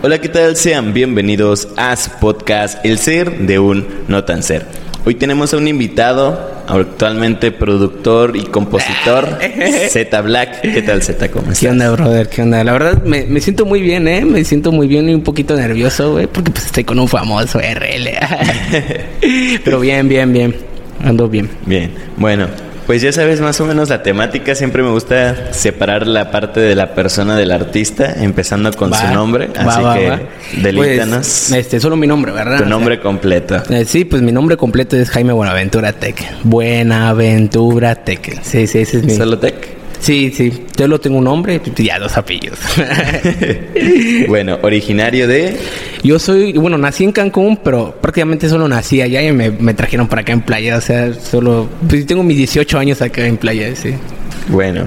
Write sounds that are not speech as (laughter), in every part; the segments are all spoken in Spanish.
Hola, ¿qué tal? Sean bienvenidos a su podcast El Ser de un No Tan Ser. Hoy tenemos a un invitado, actualmente productor y compositor, (laughs) Z Black. ¿Qué tal, Z? ¿Cómo estás? ¿Qué onda, brother? ¿Qué onda? La verdad, me, me siento muy bien, ¿eh? Me siento muy bien y un poquito nervioso, güey, porque pues estoy con un famoso RL. (laughs) (laughs) Pero bien, bien, bien. Ando bien. Bien. Bueno, pues ya sabes más o menos la temática. Siempre me gusta separar la parte de la persona del artista, empezando con Va, su nombre. va, Así va, que delítanos Pues, este, solo mi nombre, ¿verdad? tu O sea, nombre completo. eh, sí, pues mi nombre completo es Jaime Buenaventura Tech. Buenaventura Tech. Sí, sí, ese es mi. ¿Solo Tech? Sí, sí. Yo lo tengo un nombre y ya dos apellidos. (laughs) bueno, originario de... Yo soy, bueno, nací en Cancún, pero prácticamente solo nací allá y me, me trajeron para acá en playa. O sea, solo. Pues tengo mis 18 años acá en playa, sí. Bueno,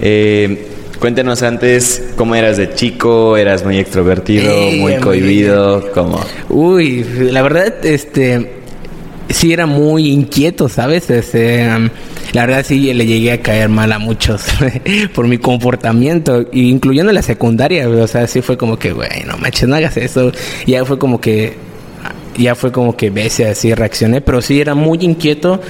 eh, cuéntanos antes cómo eras de chico, eras muy extrovertido, Eh, muy muy cohibido, ¿cómo? Uy, la verdad, este. Sí, era muy inquieto, ¿sabes? Este, la verdad, sí, le llegué a caer mal a muchos (laughs) por mi comportamiento, incluyendo la secundaria. O sea, sí fue como que, güey, no manches, no hagas eso. Ya fue como que. Ya fue como que ves así reaccioné, pero sí era muy inquieto.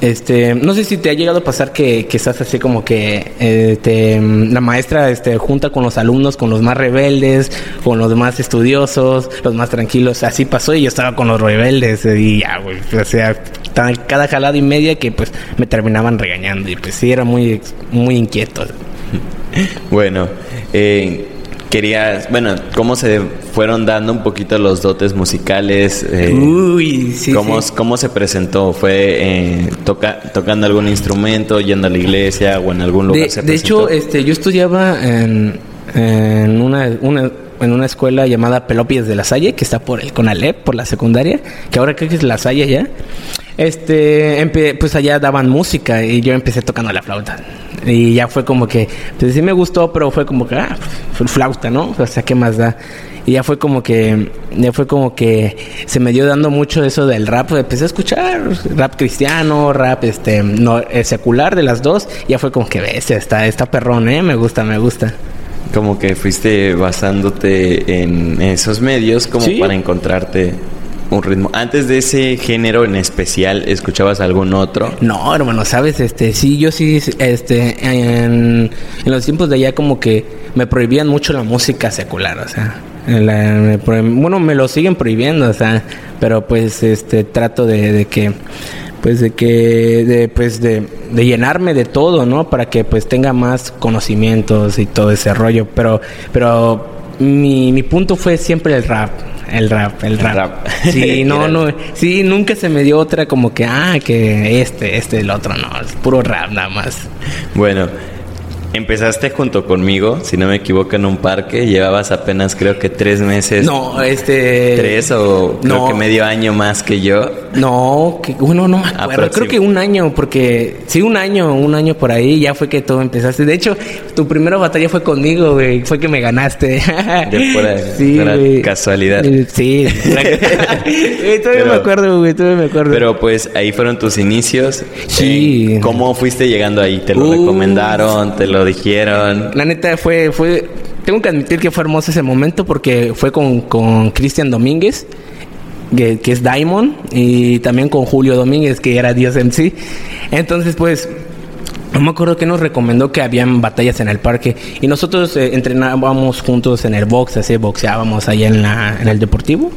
Este, no sé si te ha llegado a pasar que, estás así como que eh, te- la maestra este, junta con los alumnos, con los más rebeldes, con los más estudiosos, los más tranquilos. Así pasó y yo estaba con los rebeldes eh, y ya. O sea, cada jalada y media que pues me terminaban regañando y pues sí era muy, muy inquieto. Bueno, eh, querías, bueno, ¿cómo se fueron dando un poquito los dotes musicales? Eh, Uy, sí, ¿cómo, sí. ¿Cómo se presentó? ¿Fue eh, toca- tocando algún instrumento, yendo a la iglesia o en algún lugar De, se de hecho, este, yo estudiaba en, en una, una- en una escuela llamada Pelopies de la Salle, que está por el Conalep, por la secundaria, que ahora creo que es la Salle ya. Este, pues allá daban música y yo empecé tocando la flauta. Y ya fue como que, pues sí me gustó, pero fue como que, ah, fue flauta, ¿no? O sea, ¿qué más da? Y ya fue como que, ya fue como que se me dio dando mucho eso del rap. Empecé a escuchar rap cristiano, rap este, no, eh, secular de las dos. Ya fue como que, ves, está, está perrón, ¿eh? Me gusta, me gusta. Como que fuiste basándote en esos medios como Sí. para encontrarte un ritmo. Antes de ese género en especial, ¿escuchabas algún otro? No, hermano, sabes, este, sí, yo sí, este, en, los tiempos de allá como que me prohibían mucho la música secular, o sea, bueno, me lo siguen prohibiendo, o sea, pero pues, este, trato de, de que, pues, de que, de, pues, de llenarme de todo, ¿no? Para que, pues, tenga más conocimientos y todo ese rollo, pero, pero mi, mi punto fue siempre el rap. El rap, el rap. rap. Sí, (laughs) no, no, Sí, nunca se me dio otra como que, ah, que este, este, el otro, no, es puro rap nada más. Bueno, empezaste junto conmigo, si no me equivoco, en un parque. Llevabas apenas creo que tres meses. No, este... Tres o creo no. que medio año más que yo. No, que, bueno, no me acuerdo. Aproxim- Creo que un año, porque sí, un año, un año por ahí, ya fue que todo empezaste. De hecho, tu primera batalla fue conmigo, güey. Fue que me ganaste. De pura- (laughs) pura güey. casualidad. Sí. (laughs) Todavía Pero- me acuerdo, güey, todavía me acuerdo. Pero pues ahí fueron tus inicios. Sí. ¿Cómo fuiste llegando ahí? ¿Te lo Uh. recomendaron? ¿Te lo dijeron? La neta fue, fue, tengo que admitir que fue hermoso ese momento porque fue con, con Cristian Domínguez, que, es Diamond, y también con Julio Domínguez, que era Dios MC. Entonces, pues, no me acuerdo que nos recomendó que habían batallas en el parque y nosotros eh, entrenábamos juntos en el box, así boxeábamos allá en, la, en el deportivo.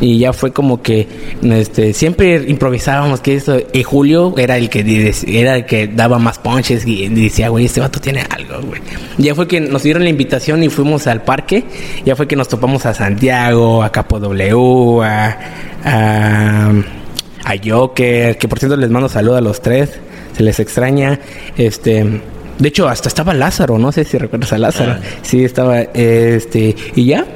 Y ya fue como que este, siempre improvisábamos que esto. Y Julio era el que era el que daba más punches y decía, güey, este vato tiene algo, güey. Ya fue que nos dieron la invitación y fuimos al parque. Ya fue que nos topamos a Santiago, a Capo W, a, a, a Joker, que por cierto les mando saludos a los tres. Se les extraña. Este. De hecho, hasta estaba Lázaro, no sé si recuerdas a Lázaro. Ah. Sí, estaba, este, y ya,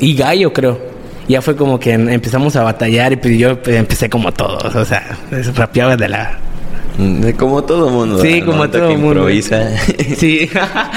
y Gallo creo. Ya fue como que en- empezamos a batallar y pues yo pues, empecé como todos, o sea, rapeaba de la... Como todo mundo. Sí, como todo que mundo. improvisa. (laughs) Sí,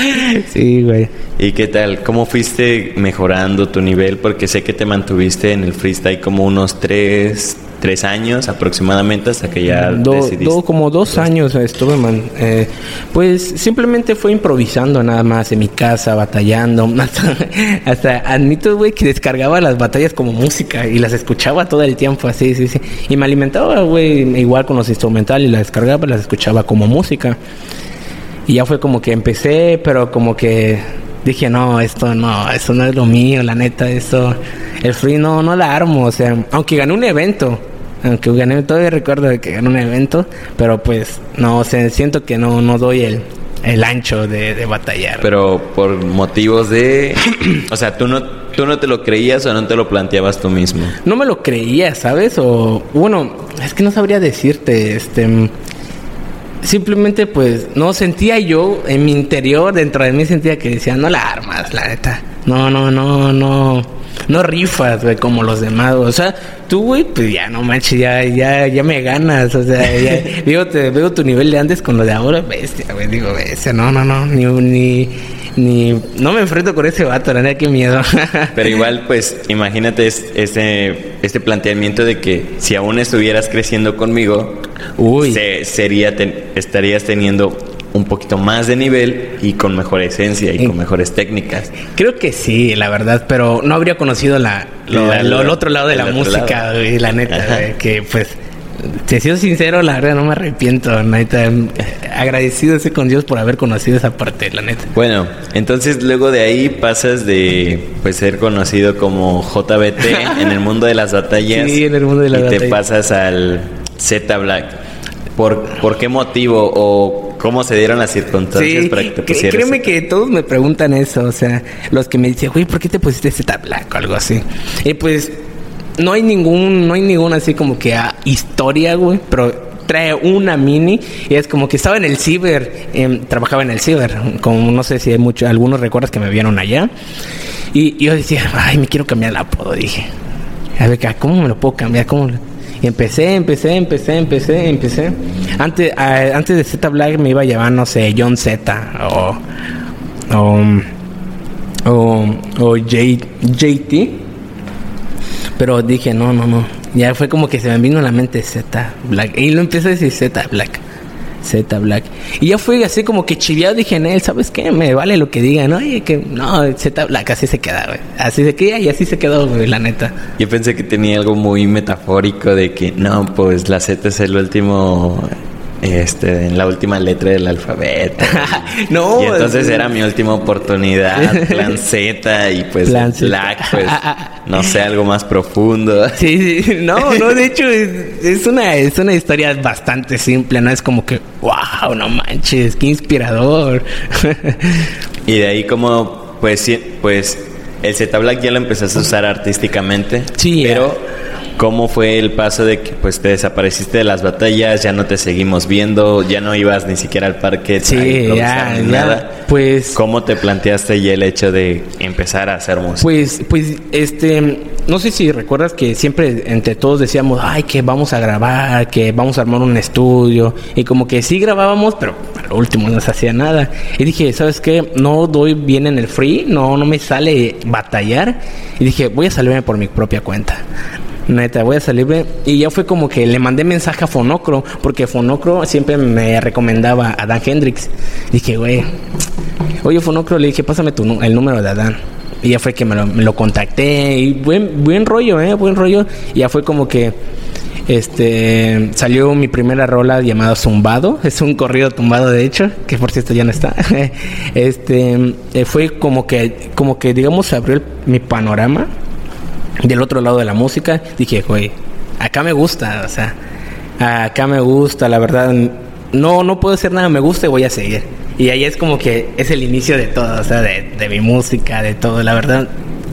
(laughs) sí, güey. ¿Y qué tal? ¿Cómo fuiste mejorando tu nivel? Porque sé que te mantuviste en el freestyle como unos tres, tres años aproximadamente hasta que ya Do- decidiste. do- como dos años estuve, man. Eh, pues simplemente fue improvisando nada más en mi casa, batallando. (laughs) Hasta, hasta admito, güey, que descargaba las batallas como música y las escuchaba todo el tiempo, así, sí, sí. Y me alimentaba, güey, igual con los instrumentales, las descargaba, las escuchaba como música. Y ya fue como que empecé, pero como que dije, no, esto no, eso no es lo mío, la neta, esto, el free no, no la armo, o sea, aunque gané un evento, aunque gané, todavía recuerdo de que gané un evento, pero pues, no, o sea, siento que no, no doy el, el ancho de, de batallar. Pero por motivos de... o sea, ¿tú no, ¿tú no te lo creías o no te lo planteabas tú mismo? no me lo creía, ¿sabes? O bueno, es que no sabría decirte, este simplemente pues no sentía yo en mi interior, dentro de mí sentía que decía, no la armas, la neta. No, no, no, no. No rifas, güey, como los demás. O sea, tú, güey, pues ya no manches, ya, ya, ya me ganas. O sea, ya, (laughs) digo, te veo tu nivel de antes con lo de ahora, bestia, güey. Digo, bestia, no, no, no, ni, ni, ni, no me enfrento con ese vato, la neta, qué miedo. (laughs) Pero igual, pues, imagínate es- este, este planteamiento de que si aún estuvieras creciendo conmigo, Uy. se- sería ten- estarías teniendo un poquito más de nivel y con mejor esencia y con mejores técnicas. Creo que sí, la verdad, pero no habría conocido la, el otro lado de la música, lado. la neta, Ajá. que pues, te sido sincero, la verdad no me arrepiento, neta, agradecido estoy con Dios por haber conocido esa parte, la neta. Bueno, entonces luego de ahí pasas de pues ser conocido como JBT (laughs) en el mundo de las batallas Sí, en el mundo de las y te batallas. pasas al Z Black. ¿Por, ¿Por qué motivo o cómo se dieron las circunstancias Sí, para que te pusieras? créeme que todos me preguntan eso, o sea, los que me dicen, güey, ¿por qué te pusiste Z Black o algo así? Y pues, no hay ningún, no hay ninguna así como que ah, historia, güey, pero trae una mini y es como que estaba en el ciber, em, trabajaba en el ciber, como no sé si hay muchos, algunos recuerdas que me vieron allá, y, yo decía, ay, me quiero cambiar el apodo, dije, a ver, ¿cómo me lo puedo cambiar? ¿Cómo? lo-?" Y empecé, empecé, empecé, empecé, empecé. Antes, antes de Z Black me iba a llamar, no sé, John Z o. o. o, o J- JT. Pero dije, no, no, no. Ya fue como que se me vino a la mente Z Black. Y lo empecé a decir Z Black. Z Black. Y ya fue así como que chiviado. Dije en él, ¿sabes qué? Me vale lo que digan. Oye, que no, Z Black, así se queda, güey. Así se queda y así se quedó, güey, la neta. Yo pensé que tenía algo muy metafórico de que no, pues la Z es el último, este, en la última letra del alfabeto. (laughs) no, y entonces es- era mi última oportunidad, (laughs) plan Z y pues Plan Z. Black, pues (laughs) no sé, algo más profundo. Sí, sí, no, no, de hecho es, es una es una historia bastante simple, no es como que wow, no manches, qué inspirador. Y de ahí como, pues, sí, pues, el Z Black ya lo empezaste a usar artísticamente. Sí, Pero, ¿cómo fue el paso de que, pues, te desapareciste de las batallas, ya no te seguimos viendo, ya no ibas ni siquiera al parque Sí, ya, ni ya, nada? pues ¿Cómo te planteaste ya el hecho de empezar a hacer música? Pues, pues, este, no sé si recuerdas que siempre entre todos decíamos, ay, que vamos a grabar, que vamos a armar un estudio, y como que sí grabábamos, pero al último no se hacía nada. Y dije, ¿sabes qué? No doy bien en el free, no, no me sale batallar. Y dije, voy a salirme por mi propia cuenta. Neta, voy a salirme. Y ya fue como que le mandé mensaje a Fonocro, porque Fonocro siempre me recomendaba a Dan Hendrix. Dije, güey, oye Fonocro, le dije, pásame tu, el número de Adán. Y ya fue que me lo, me lo contacté. Y buen, buen rollo, ¿eh? Buen rollo. Y ya fue como que. Este salió mi primera rola llamada Zumbado, (laughs) es un corrido tumbado de hecho, que por cierto ya no está. (laughs) Este eh, fue como que, como que digamos, abrió mi panorama del otro lado de la música. Dije, güey, acá me gusta, o sea, acá me gusta, la verdad. No, no puedo hacer nada, me gusta y voy a seguir. Y ahí es como que es el inicio de todo, o sea, de, de mi música, de todo, la verdad.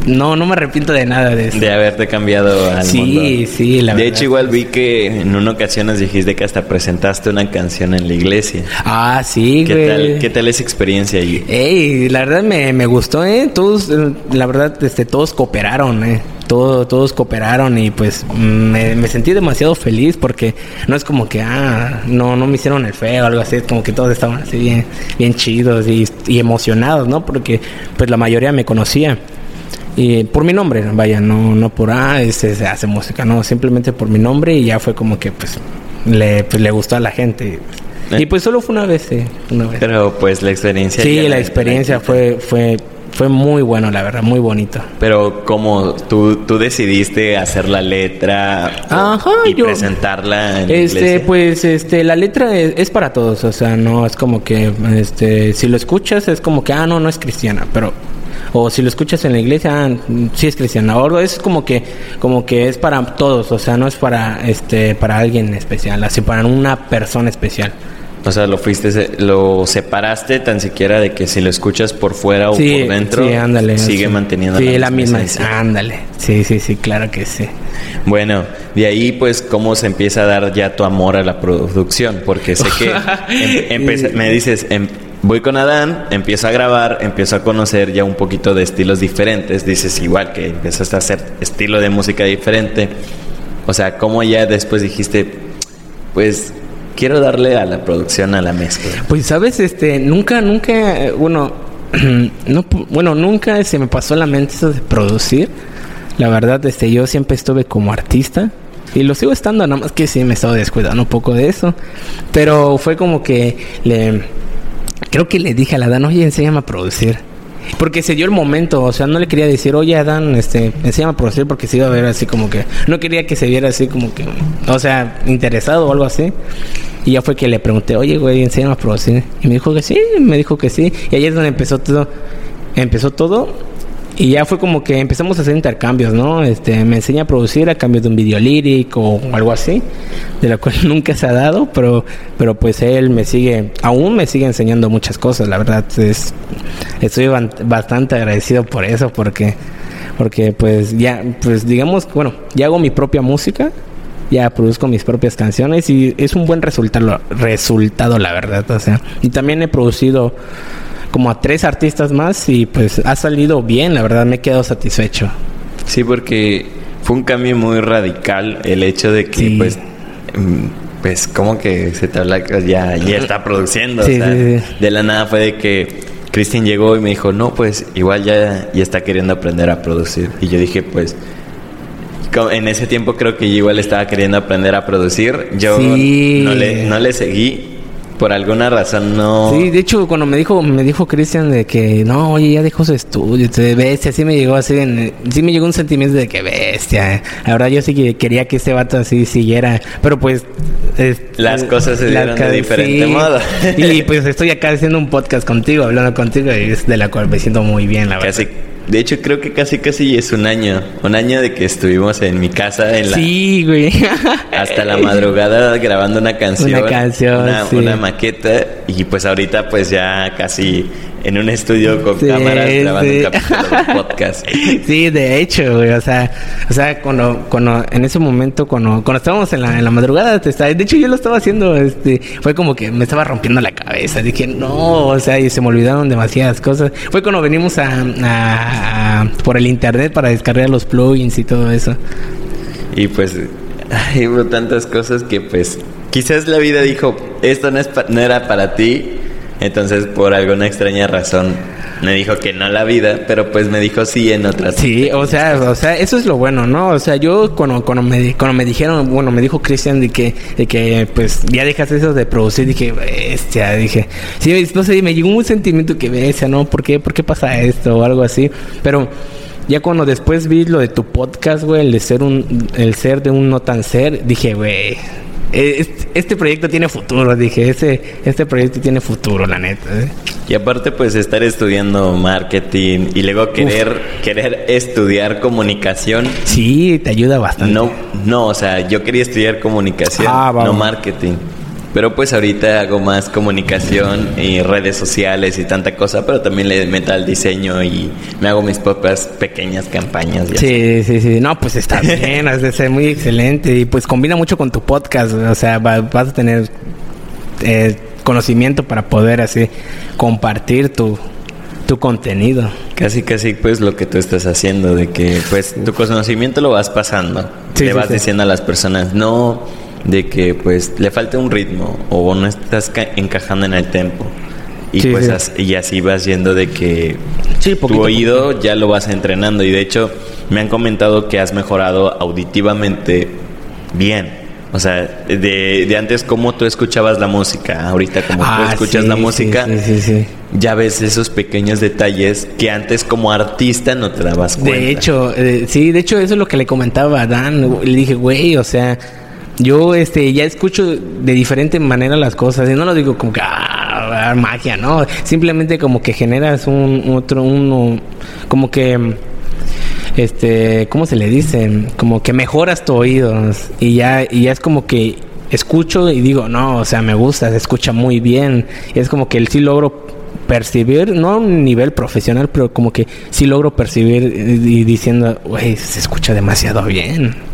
No, no me arrepiento de nada de eso. De haberte cambiado al Sí, mundo. sí, la De verdad. hecho, igual vi que en una ocasión nos dijiste que hasta presentaste una canción en la iglesia. Ah, sí, ¿Qué güey. tal, ¿Qué tal esa experiencia ahí? Ey, la verdad me, me gustó, ¿eh? Todos, eh, la verdad, este, todos cooperaron, ¿eh? Todo, todos cooperaron y pues me, me sentí demasiado feliz porque no es como que, ah, no, no me hicieron el feo o algo así, es como que todos estaban así bien, bien chidos y, y emocionados, ¿no? Porque pues la mayoría me conocía. Y por mi nombre, vaya, no, no por, ah, ese se hace música, no, simplemente por mi nombre y ya fue como que, pues, le, pues, le gustó a la gente. Eh. Y pues solo fue una vez, sí, una vez. Pero pues la experiencia... Sí, ya la experiencia fue, fue, fue muy bueno, la verdad, muy bonito. Pero como tú, tú decidiste hacer la letra Ajá, y yo- presentarla en la Este, iglesia? pues, este, la letra es, es para todos, o sea, no es como que, este, si lo escuchas es como que, ah, no, no es cristiana, pero, o si lo escuchas en la iglesia, ah, sí es cristiana, o es como que, como que es para todos, o sea, no es para, este, para alguien especial, así para una persona especial. O sea, lo fuiste, lo separaste tan siquiera de que si lo escuchas por fuera o sí, por dentro, sí, ándale. sigue sí. manteniendo sí, la misma, esencia. ándale, sí, sí, sí, claro que sí. Bueno, de ahí pues cómo se empieza a dar ya tu amor a la producción, porque sé que (laughs) em- empecé- me dices, em- voy con Adán, empiezo a grabar, empiezo a conocer ya un poquito de estilos diferentes, dices igual que empezaste a hacer estilo de música diferente, o sea, cómo ya después dijiste, pues quiero darle a la producción, a la mezcla. Pues sabes, este, nunca, nunca, bueno, (clears throat) no, bueno, nunca se me pasó la mente eso de producir. La verdad, este, yo siempre estuve como artista y lo sigo estando, nada más que sí me estaba descuidando un poco de eso. Pero fue como que le, creo que le dije a la Dan, oye, enséñame a producir. Porque se dio el momento, o sea, no le quería decir, oye, Adán, este, enséñame a producir porque se iba a ver así como que, no quería que se viera así como que, o sea, interesado o algo así. Y ya fue que le pregunté, oye, güey, enséñame a producir. Y me dijo que sí, me dijo que sí. Y ahí es donde empezó todo, empezó todo. Y ya fue como que empezamos a hacer intercambios, ¿no? Este, me enseña a producir a cambio de un video lírico o algo así, de la cual (laughs) nunca se ha dado, pero, pero pues él me sigue, aún me sigue enseñando muchas cosas, la verdad, es, estoy bastante agradecido por eso, porque, porque pues ya, pues digamos, bueno, ya hago mi propia música, ya produzco mis propias canciones y es un buen resultado, resultado la verdad, o sea, y también he producido como a tres artistas más y pues ha salido bien, la verdad me he quedado satisfecho. Sí, porque fue un cambio muy radical el hecho de que, Sí. pues, mm, pues, como que se te habla ya, ya está produciendo. Sí, o sea, sí. De la nada fue de que Cristian llegó y me dijo, no, pues, igual ya, ya está queriendo aprender a producir. Y yo dije, pues, en ese tiempo creo que yo igual estaba queriendo aprender a producir. Yo Sí. no, le, no le seguí. Por alguna razón no... Sí, de hecho cuando me dijo me dijo Cristian de que no, oye, ya dejó su estudio, de bestia, sí me llegó así, en- sí me llegó un sentimiento de que bestia. La verdad yo sí que quería que este vato así siguiera, pero pues es- Las cosas se dieron de diferente modo. y pues estoy acá haciendo un podcast contigo, hablando contigo y es de la cual me siento muy bien, la verdad. Casi, de hecho creo que casi casi es un año, un año de que estuvimos en mi casa en la, Sí, güey. (laughs) hasta la madrugada grabando una canción, Una canción, una, sí. una maqueta y pues ahorita pues ya casi en un estudio con Sí, cámaras grabando sí. un capítulo de podcast. (laughs) Sí, de hecho, güey, o sea, o sea, cuando, cuando, en ese momento, cuando, cuando estábamos en la, en la madrugada, te estaba- de hecho yo lo estaba haciendo, este, fue como que me estaba rompiendo la cabeza, dije, no, o sea, y se me olvidaron demasiadas cosas. Fue cuando venimos a, a- a- por el internet para descargar los plugins y todo eso. Y pues ay, hubo tantas cosas que pues quizás la vida dijo, esto no, es pa- no era para ti, entonces por alguna extraña razón me dijo que no la vida, pero pues me dijo sí en otras. Sí, o sea, o sea, eso es lo bueno, ¿no? O sea, yo cuando, cuando me cuando me dijeron, bueno, me dijo Cristian de que de que pues ya dejas eso de producir, dije, bestia, dije. Sí, no sé, me llegó un sentimiento que bestia, ¿no? ¿Por qué por qué pasa esto o algo así? Pero ya cuando después vi lo de tu podcast, güey, el de ser un el ser de un no tan ser, dije, güey, este, este proyecto tiene futuro, dije, ese este proyecto tiene futuro, la neta. ¿eh? Y aparte pues estar estudiando marketing y luego querer querer estudiar comunicación. Sí, te ayuda bastante. No, no, o sea, yo quería estudiar comunicación, Ah, no marketing. Pero pues ahorita hago más comunicación y redes sociales y tanta cosa, pero también le meto al diseño y me hago mis propias pequeñas campañas. y así. Sí, sí, sí. No, pues está (laughs) bien, es de ser muy excelente. Y pues combina mucho con tu podcast. O sea, va- vas a tener eh, conocimiento para poder así compartir tu, tu contenido. Casi, casi pues lo que tú estás haciendo, de que pues tu conocimiento lo vas pasando. Sí, le sí, vas sí. diciendo a las personas, no, de que pues le falta un ritmo o no estás ca- encajando en el tempo. Y Sí, pues sí. y así vas yendo de que Sí, tu poquito oído ya lo vas entrenando. Y de hecho, me han comentado que has mejorado auditivamente bien. O sea, de, de antes cómo tú escuchabas la música, ahorita como tú Ah, escuchas la música, ya ves esos pequeños detalles que antes como artista no te dabas cuenta. De hecho, eh, sí, de hecho eso es lo que le comentaba a Dan. Le dije, güey, o sea, yo este ya escucho de diferente manera las cosas. Y no lo digo como que, ah, magia, ¿no? Simplemente como que generas un otro, uno, como que, este, ¿cómo se le dice? Como que mejoras tu oído. Y ya, y ya es como que escucho y digo, no, o sea, me gusta, se escucha muy bien. Y es como que el sí logro percibir, no a un nivel profesional, pero como que sí logro percibir y, y diciendo, güey, se escucha demasiado bien.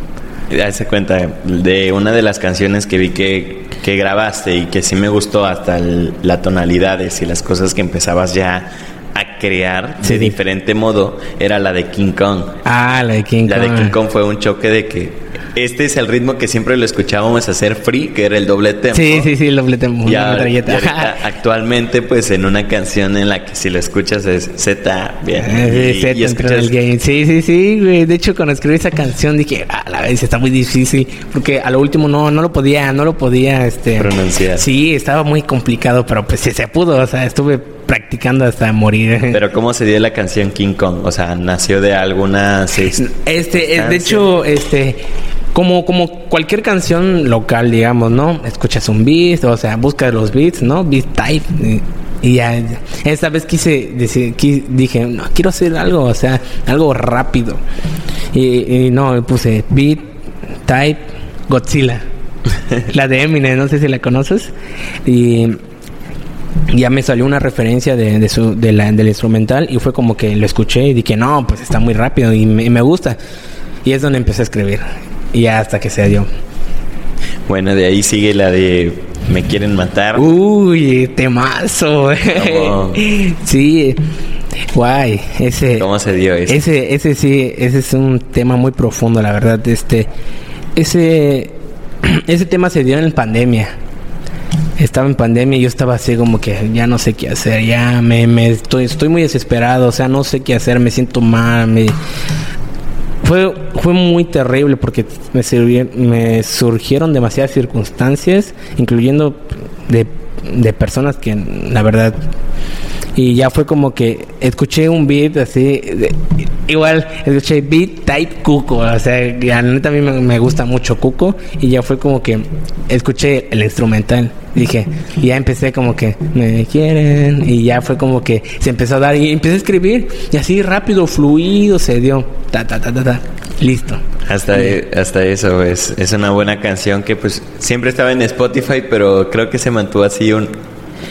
Hace cuenta de una de las canciones que vi que, que grabaste y que sí me gustó hasta el- la tonalidades y las cosas que empezabas ya a crear Sí. de diferente modo era la de King Kong. Ah, la de King La de Kong. King Kong fue un choque de que este es el ritmo que siempre lo escuchábamos hacer free, que era el doble tempo. Sí, sí, sí, el doble tempo. Y, ahora- y ahorita, (laughs) actualmente, pues en una canción en la que si lo escuchas es Z, bien. Eh, y, sí, y entró en el game. Sí, sí, sí, güey. De hecho, cuando escribí esa canción dije, a la vez está muy difícil. Porque a lo último no, no lo podía, no lo podía, este... Pronunciar. Sí, estaba muy complicado, pero pues sí se pudo. O sea, estuve practicando hasta morir. (laughs) Pero ¿cómo se dio la canción King Kong? O sea, ¿nació de alguna... Este, de hecho, este, como, como cualquier canción local, digamos, ¿no? Escuchas un beat, o sea, buscas los beats, ¿no? Beat type. Y, y ya, esta vez quise decir, dije, no, quiero hacer algo, o sea, algo rápido. Y, y no, puse beat type Godzilla. (laughs) la de Eminem, no sé si la conoces. Y ya me salió una referencia de, de su, de la, del instrumental y fue como que lo escuché y dije, no, pues está muy rápido y me, y me gusta. Y es donde empecé a escribir. Y ya hasta que se dio. Bueno, de ahí sigue la de Me quieren matar. Uy, temazo. ¿Cómo? sí, guay. Ese, ¿Cómo se dio eso? ese, ese sí, ese es un tema muy profundo, la verdad. Este, ese, (clears throat) ese tema se dio en pandemia. Estaba en pandemia y yo estaba así como que ya no sé qué hacer, ya me, me estoy, estoy muy desesperado, o sea, no sé qué hacer, me siento mal, me, fue, fue muy terrible porque me, sirvi- me surgieron demasiadas circunstancias, incluyendo de, de personas que la verdad... Y ya fue como que escuché un beat así, igual escuché beat type Cuco, o sea, a mí me, me gusta mucho Cuco y ya fue como que escuché el instrumental, dije, y ya empecé como que me quieren y ya fue como que se empezó a dar y empecé a escribir y así rápido, fluido se dio, ta ta ta ta ta, listo. Hasta, hasta eso es, es una buena canción que pues siempre estaba en Spotify, pero creo que se mantuvo así un,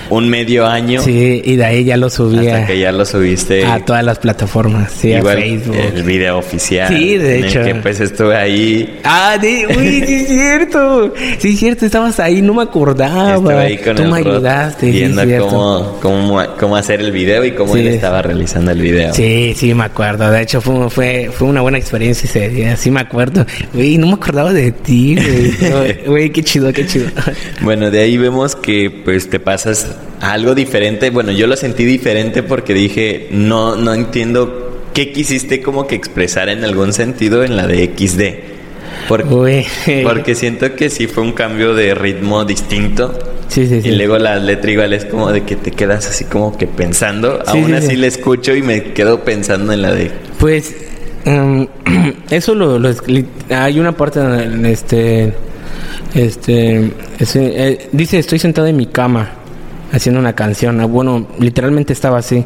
un medio año Sí, y de ahí ya lo subí hasta que ya lo subiste. a todas las plataformas, sí, Igual a Facebook. el video oficial. Sí, de en el hecho. que pues estuve ahí. Ah, de, uy, sí es (laughs) cierto. Sí es cierto, estabas ahí, no me acordaba. Estuve ahí con Tú el me ayudaste, sí viendo cierto. cómo, cómo, cómo hacer el video y cómo Sí. él estaba realizando el video. Sí, sí, me acuerdo. De hecho, fue, fue, fue una buena experiencia ese día. Sí, me acuerdo. Güey, no me acordaba de ti, güey. (laughs) Güey, qué chido, qué chido. Bueno, de ahí vemos que pues te pasas algo diferente. Bueno, yo lo sentí diferente porque dije, no, no entiendo qué quisiste como que expresar en algún sentido en la de XD. Porque, porque siento que sí fue un cambio de ritmo distinto. Sí, sí, sí. Y luego la letra igual es como de que te quedas así como que pensando. Aún sí, así sí. la escucho y me quedo pensando en la de... Pues em, (clears throat) eso lo, hay una parte en este este ese, eh, dice estoy sentado en mi cama haciendo una canción. Ah, Bueno, literalmente estaba así.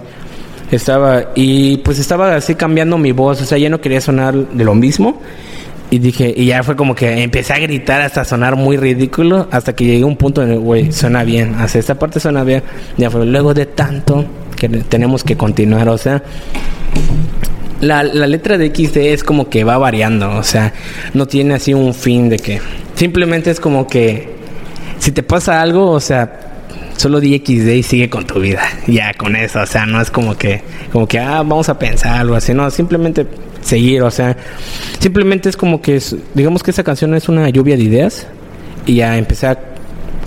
Estaba y pues estaba así cambiando mi voz, o sea, ya no quería sonar de lo mismo. Y dije, y ya fue como que empecé a gritar hasta sonar muy ridículo, hasta que llegué a un punto en el, güey, suena bien, hasta esta parte suena bien. Ya fue luego de tanto que tenemos que continuar, o sea, la, la letra de XD es como que va variando, o sea, no tiene así un fin de que simplemente es como que si te pasa algo, o sea, solo di XD y sigue con tu vida, ya con eso, o sea, no es como que como que ah, vamos a pensar algo así, no, simplemente seguir, o sea, simplemente es como que digamos que esa canción es una lluvia de ideas y ya empecé a,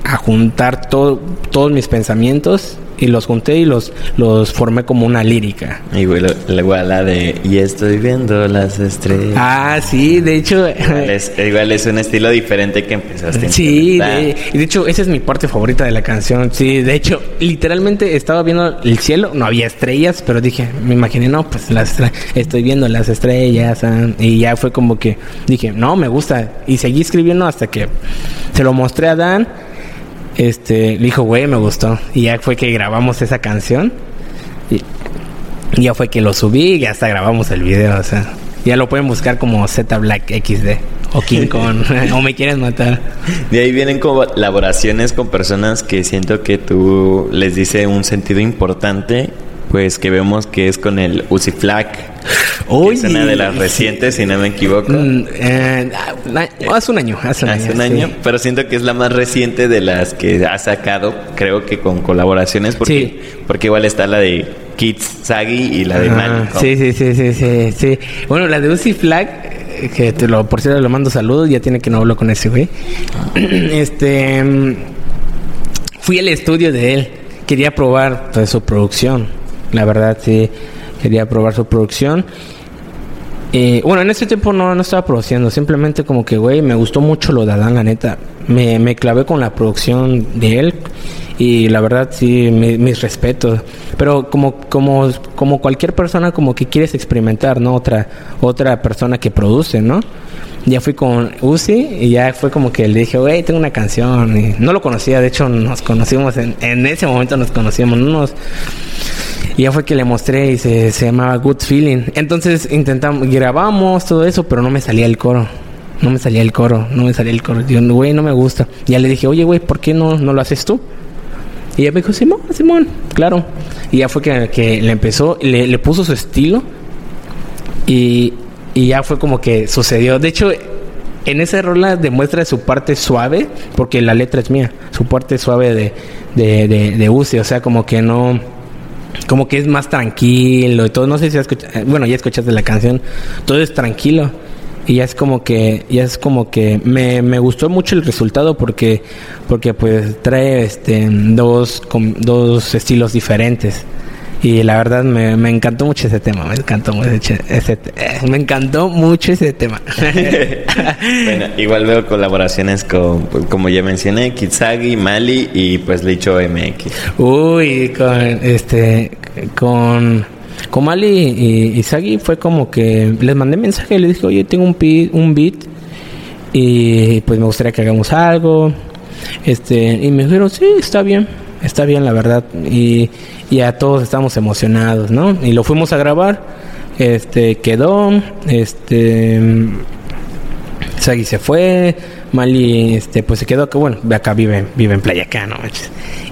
a juntar todo, todos mis pensamientos y los junté y los, los formé como una lírica. Igual, igual la de Y estoy viendo las estrellas. Ah, sí, de hecho. (laughs) Igual es, igual es un estilo diferente que empezaste. Sí, de, de hecho, esa es mi parte favorita de la canción. Sí, de hecho, literalmente estaba viendo el cielo, no había estrellas, pero dije, me imaginé, no, pues las estoy viendo las estrellas. Ah, y ya fue como que dije, no, me gusta. Y seguí escribiendo hasta que se lo mostré a Dan este, le dijo, güey, me gustó. Y ya fue que grabamos esa canción. Y, ya fue que lo subí y hasta grabamos el video. O sea, ya lo pueden buscar como Z Black XD o King (laughs) Kong (laughs) o me quieren matar. De ahí vienen colaboraciones con personas que siento que tú les dice un sentido importante pues que vemos que es con el Uzi Flag. es una de las recientes, si no me equivoco. Mm, eh, hace un año, hace un año. pero siento que es la más reciente de las que ha sacado, creo que con colaboraciones, porque, porque igual está la de Kids Sagi y la de ah, Sí, sí, sí, sí, sí, Bueno, la de Uzi Flag, que te lo, por cierto le mando saludos, ya tiene que no hablo con ese güey. (clears throat) Este, mm, fui al estudio de él, quería probar pues, su producción la verdad, sí, quería probar su producción. Bueno, en ese tiempo no, no estaba produciendo, simplemente como que, güey, me gustó mucho lo de Adán, la neta. Me, me clavé con la producción de él y la verdad sí, mis respetos. Pero como, como, como cualquier persona, como que quieres experimentar, ¿no? Otra, otra persona que produce, ¿no? Ya fui con Uzi y ya fue como que le dije, güey, tengo una canción. No lo conocía, de hecho nos conocimos, en, en ese momento nos conocíamos, no nos y ya fue que le mostré y se, se llamaba Good Feeling. Entonces intentamos, grabamos todo eso, pero no me salía el coro. No me salía el coro, no me salía el coro. Güey, no me gusta. Ya le dije, oye, güey, ¿por qué no, no lo haces tú? Y ella me dijo, Simón, Simón, claro. Y ya fue que, que le empezó, le, le puso su estilo. Y, y ya fue como que sucedió. De hecho, en esa rola demuestra su parte suave, porque la letra es mía, su parte suave de, de, de, de o sea, como que no como que es más tranquilo y todo. No sé si has eh, bueno, ya escuchaste la canción, todo es tranquilo. Y ya es como que, ya es como que me, me gustó mucho el resultado porque, porque pues trae este dos, dos estilos diferentes. Y la verdad me, me, encantó mucho ese tema, me encantó mucho ese, ese me encantó mucho ese tema. (laughs) bueno, igual veo colaboraciones con, como ya mencioné, Kitsagi, Mali y pues Licho MX. Uy, con este, con, con Mali y, y fue como que les mandé mensaje y les dije, oye, tengo un, beat, un beat y pues me gustaría que hagamos algo. Este, y me dijeron, sí, está bien está bien la verdad y, y a todos estamos emocionados, ¿no? Y lo fuimos a grabar, este quedó, este Sagi se fue, Mali este pues se quedó que bueno, acá vive vive en Playa Acá, ¿no?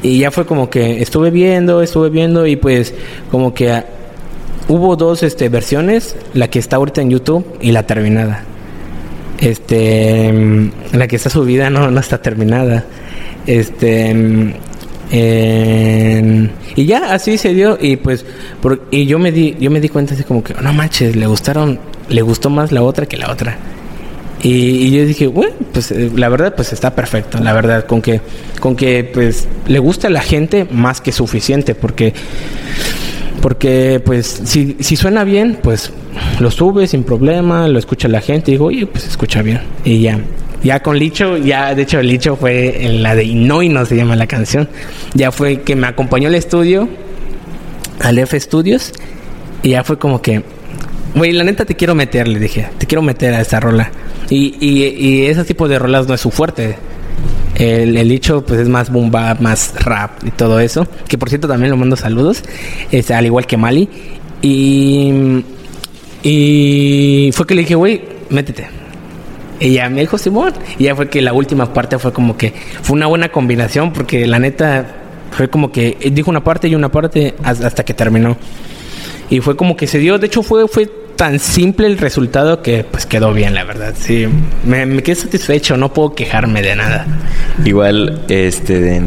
Y ya fue como que estuve viendo, estuve viendo y pues como que hubo dos este versiones, la que está ahorita en YouTube y la terminada. Este, la que está subida no no está terminada. Este y ya así se dio y pues y yo me di yo me di cuenta así como que no manches le gustaron le gustó más la otra que la otra y, yo dije bueno pues eh, la verdad pues está perfecto la verdad con que con que pues le gusta a la gente más que suficiente porque porque pues si, si suena bien pues lo sube sin problema lo escucha la gente y digo oye pues escucha bien y ya ya con Licho, ya de hecho Licho fue en la de no se llama la canción. Ya fue que me acompañó al estudio, al F Studios, y ya fue como que, güey, la neta te quiero meter, le dije, te quiero meter a esa rola. Y, y, y ese tipo de rolas no es su fuerte. El, Licho pues es más boom más rap y todo eso. Que por cierto también le mando saludos. Es, al igual que Mali. Y, y fue que le dije, güey, métete ya me dijo Simón. Y ya fue que la última parte fue como que fue una buena combinación porque la neta fue como que dijo una parte y una parte hasta que terminó. Y fue como que se dio, de hecho fue fue tan simple el resultado que pues quedó bien, la verdad. Sí, me, me quedé satisfecho, no puedo quejarme de nada. Igual, este,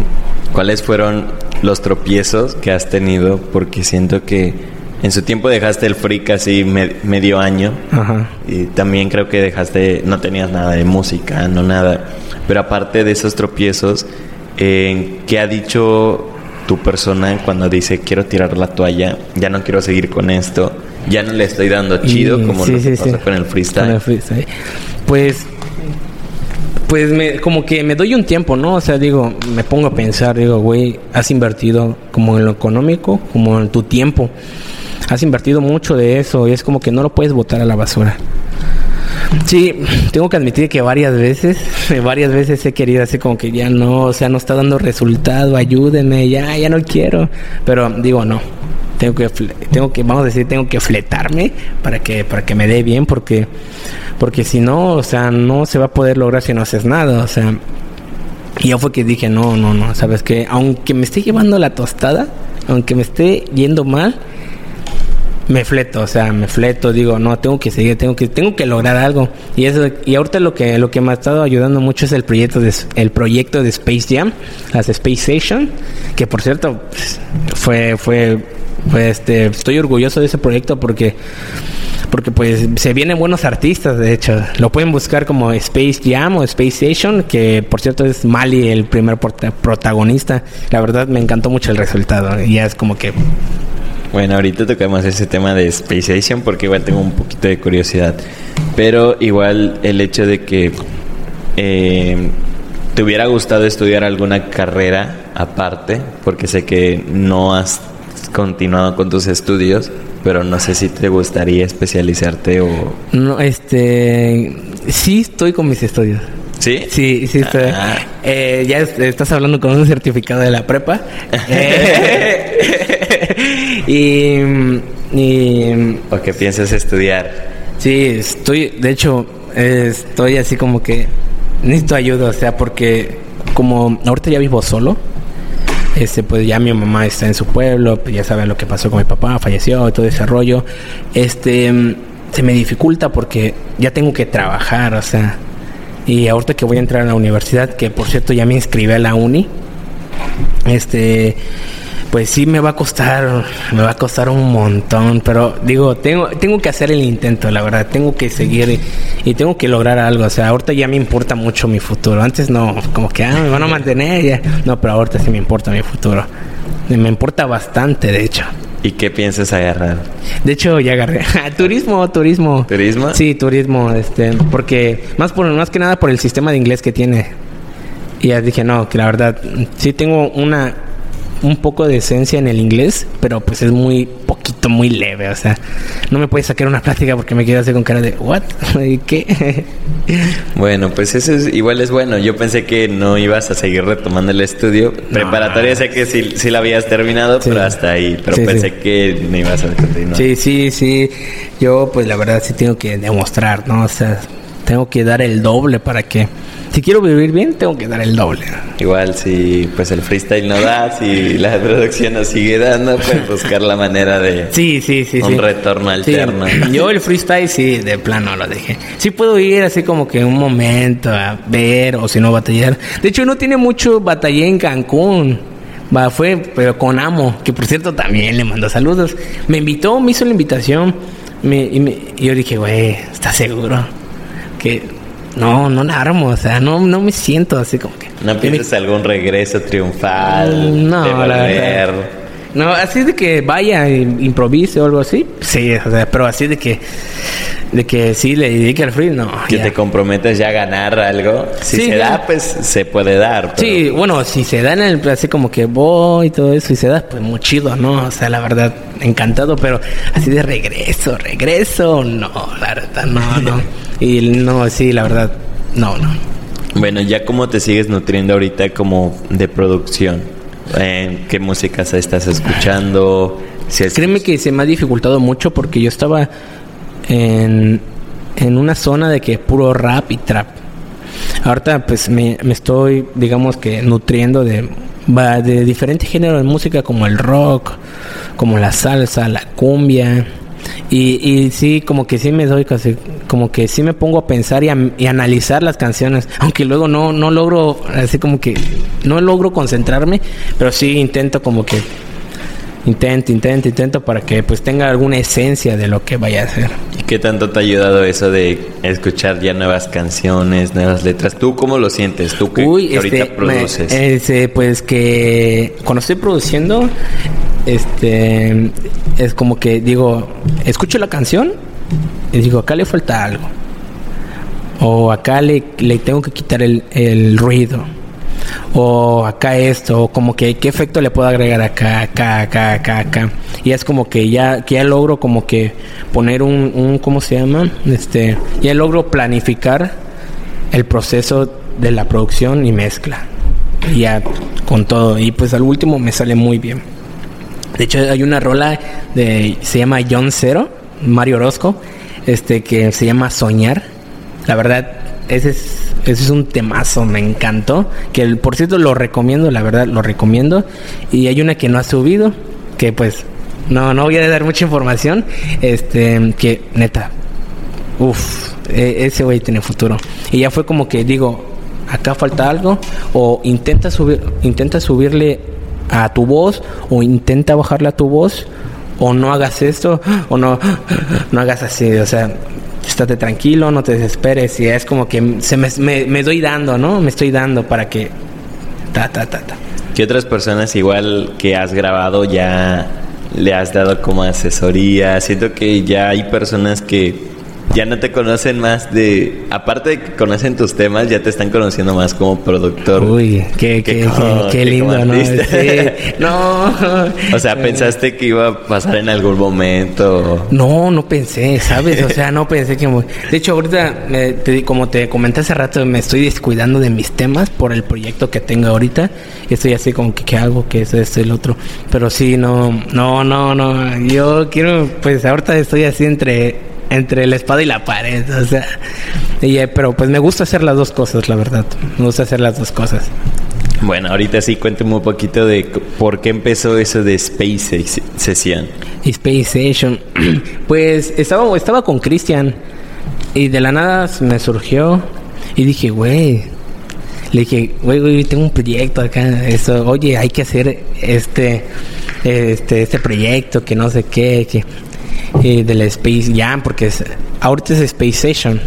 ¿cuáles fueron los tropiezos que has tenido? Porque siento que en su tiempo dejaste el free casi medio año. Ajá. Y también creo que dejaste, no tenías nada de música, no nada. Pero aparte de esos tropiezos, ¿qué ha dicho tu persona cuando dice quiero tirar la toalla, ya no quiero seguir con esto, ya no le estoy dando chido como lo que pasó con el freestyle? Con el freestyle. Pues pues me, como que me doy un tiempo, ¿no? O sea, digo, me pongo a pensar, digo, güey, has invertido como en lo económico, como en tu tiempo. Has invertido mucho de eso y es como que no lo puedes botar a la basura. Sí, tengo que admitir que varias veces, (laughs) varias veces he querido así como que ya no, o sea, no está dando resultado, ayúdenme, ya, ya no quiero. Pero digo, no, tengo que tengo que vamos a decir tengo que fletarme para que para que me dé bien porque porque si no o sea no se va a poder lograr si no haces nada o sea y yo fue que dije no no no sabes que aunque me esté llevando la tostada aunque me esté yendo mal me fleto, o sea, me fleto, digo, no, tengo que seguir, tengo que, tengo que lograr algo. Y eso, y ahorita lo que, lo que me ha estado ayudando mucho es el proyecto de, el proyecto de Space Jam, las Space Station, que por cierto, fue, fue este, estoy orgulloso de ese proyecto porque porque pues se vienen buenos artistas, de hecho. Lo pueden buscar como Space Jam o Space Station, que por cierto es Mali el primer protagonista. La verdad me encantó mucho el resultado. Ya es como que... Bueno, ahorita tocamos ese tema de Space Station porque igual tengo un poquito de curiosidad. Pero igual el hecho de que eh, te hubiera gustado estudiar alguna carrera aparte, porque sé que no has continuado con tus estudios, pero no sé si te gustaría especializarte o... No, este... Sí estoy con mis estudios. ¿Sí? Sí, sí estoy. Ah. Eh, ya estás hablando con un certificado de la prepa. (laughs) (laughs) y, y... ¿O qué piensas estudiar? Sí, estoy... De hecho, estoy así como que... Necesito ayuda, o sea, porque como ahorita ya vivo solo este, pues ya mi mamá está en su pueblo, pues ya saben lo que pasó con mi papá, falleció, todo ese rollo. Este, se me dificulta porque ya tengo que trabajar, o sea, y ahorita que voy a entrar a la universidad, que por cierto ya me inscribí a la uni, este, pues sí me va a costar, me va a costar un montón, pero digo, tengo, tengo que hacer el intento, la verdad, tengo que seguir y, tengo que lograr algo, o sea, ahorita ya me importa mucho mi futuro, antes no, como que, ah, me van a mantener, ya. no, pero ahorita sí me importa mi futuro, me importa bastante, de hecho. ¿Y qué piensas agarrar? De hecho, ya agarré. (laughs) turismo, turismo. ¿Turismo? Sí, turismo, este, porque más por más que nada por el sistema de inglés que tiene. Y ya dije, no, que la verdad, sí tengo una un poco de esencia en el inglés, pero pues es muy poquito, muy leve. O sea, no me puedes sacar una plática porque me quedo así con cara de, ¿what? (laughs) ¿Qué? (laughs) bueno, pues eso es, igual es bueno. Yo pensé que no ibas a seguir retomando el estudio. Preparatoria sé que sí, sí la habías terminado, pero hasta ahí. Pero pensé que no ibas a continuar. Sí, sí, sí. Yo, pues la verdad sí tengo que demostrar, ¿no? O sea, tengo que dar el doble para que si quiero vivir bien, tengo que dar el doble. Igual si pues el freestyle no da, si la producción no sigue dando, pues buscar la manera de sí, sí, sí, un retorno alterno. Yo el freestyle sí, de plano lo dejé. Sí puedo ir así como que un momento a ver o si no batallar. De hecho, no tiene mucho batallé en Cancún. Va, fue, pero con Amo, que por cierto también le mandó saludos. Me invitó, me hizo la invitación. Me, y, me, y yo dije, güey, ¿estás seguro? Que no, no la armo, o sea, no, no me siento así como que. ¿No piensas algún regreso triunfal? No, de la verdad. No, así de que vaya, improvise o algo así, sí, o sea, pero así de que, de que sí le dedique al free, no. Que te comprometes ya a ganar algo. Si se da, pues se puede dar. Sí, bueno, si se da en el, así como que voy y todo eso, y se da, pues muy chido, ¿no? O sea, la verdad, encantado, pero así de regreso, regreso, no, la verdad, no, no. (laughs) Y no, sí, la verdad, no, no. Bueno, ya cómo te sigues nutriendo ahorita como de producción. ¿En ¿Qué músicas estás escuchando? Créeme que se me ha dificultado mucho porque yo estaba en, en una zona de que puro rap y trap. Ahorita pues me, me estoy, digamos que, nutriendo de, de diferentes géneros de música como el rock, como la salsa, la cumbia y, y sí, como que sí me doy casi, como que sí me pongo a pensar y, a, y analizar las canciones, aunque luego no, no logro, así como que no logro concentrarme, pero sí intento como que intento, intento, intento para que pues tenga alguna esencia de lo que vaya a hacer. ¿Y qué tanto te ha ayudado eso de escuchar ya nuevas canciones, nuevas letras? ¿Tú cómo lo sientes? ¿Tú que, Uy, ahorita este, produces? me- este, pues que cuando estoy produciendo, este, es como que digo, escucho la canción y digo, acá le falta algo. O acá le, le tengo que quitar el, el ruido. O acá esto, o como que qué efecto le puedo agregar acá, acá, acá, acá, acá. Y es como que ya, ya logro como que poner un, un, ¿cómo se llama? Este, ya logro planificar el proceso de la producción y mezcla. Ya con todo. Y pues al último me sale muy bien. De hecho, hay una rola de. se llama John Zero, Mario Orozco, este, que se llama Soñar. La verdad, ese es, ese es un temazo, me encantó. Que el- por cierto lo recomiendo, la verdad, lo recomiendo. Y hay una que no ha subido, que pues. No, no voy a dar mucha información. Este, que neta, Uf, e- ese güey tiene futuro. Y ya fue como que digo, acá falta algo o intenta subir intenta subirle a tu voz o intenta bajarle a tu voz o no hagas esto o no no hagas así, o sea, estate tranquilo, no te desesperes y es como que se me, me, me doy dando, ¿no? Me estoy dando para que ta ta ta ta. ¿Qué otras personas igual que has grabado ya le has dado como asesoría? Siento que ya hay personas que ya no te conocen más de... Aparte de que conocen tus temas, ya te están conociendo más como productor. Uy, qué, Que qué, como- qué- qué que lindo, ¿no? Sí. (laughs) No. O sea, ¿pensaste que iba a pasar en algún momento? No, no pensé, ¿sabes? O sea, no pensé que... De hecho, ahorita, me- te- como te comenté hace rato, me estoy descuidando de mis temas por el proyecto que tengo ahorita. Estoy así como que, ¿qué hago? ¿Qué es esto? El otro. Pero sí, no, no, no, no. Yo quiero, pues ahorita estoy así entre, entre la espada y la pared. O sea, y, eh, pero pues me gusta hacer las dos cosas, la verdad. Me gusta hacer las dos cosas. Bueno, ahorita sí cuéntame un poquito de por qué empezó eso de Space Session. Space Station. (clears throat) Pues estaba, estaba con Cristian y de la nada me surgió y dije, güey, le dije, güey, güey, tengo un proyecto acá, eso, oye, hay que hacer este, este, este proyecto que no sé qué, que eh, del Space Jam, porque es, ahorita es Space Station.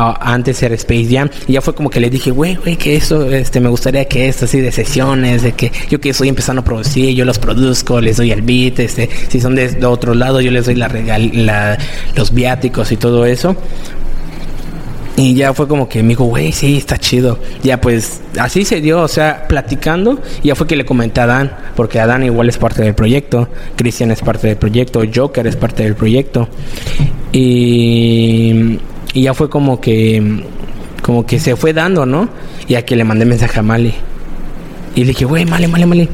Antes era Space Jam y ya fue como que le dije, güey, güey, que eso, este, me gustaría que esto así de sesiones, de que yo que estoy empezando a producir, yo los produzco, les doy el beat, este, si son de, de otro lado, yo les doy la regal, la, los viáticos y todo eso. Y ya fue como que me dijo, güey, sí, está chido. Ya pues así se dio, o sea, platicando. Ya fue que le comenté a Dan, porque Adán igual es parte del proyecto, Cristian es parte del proyecto, Joker es parte del proyecto. Y, y ya fue como que, como que se fue dando, ¿no? Y aquí le mandé mensaje a Mali. Y le dije, güey, Mali, Mali, Mali.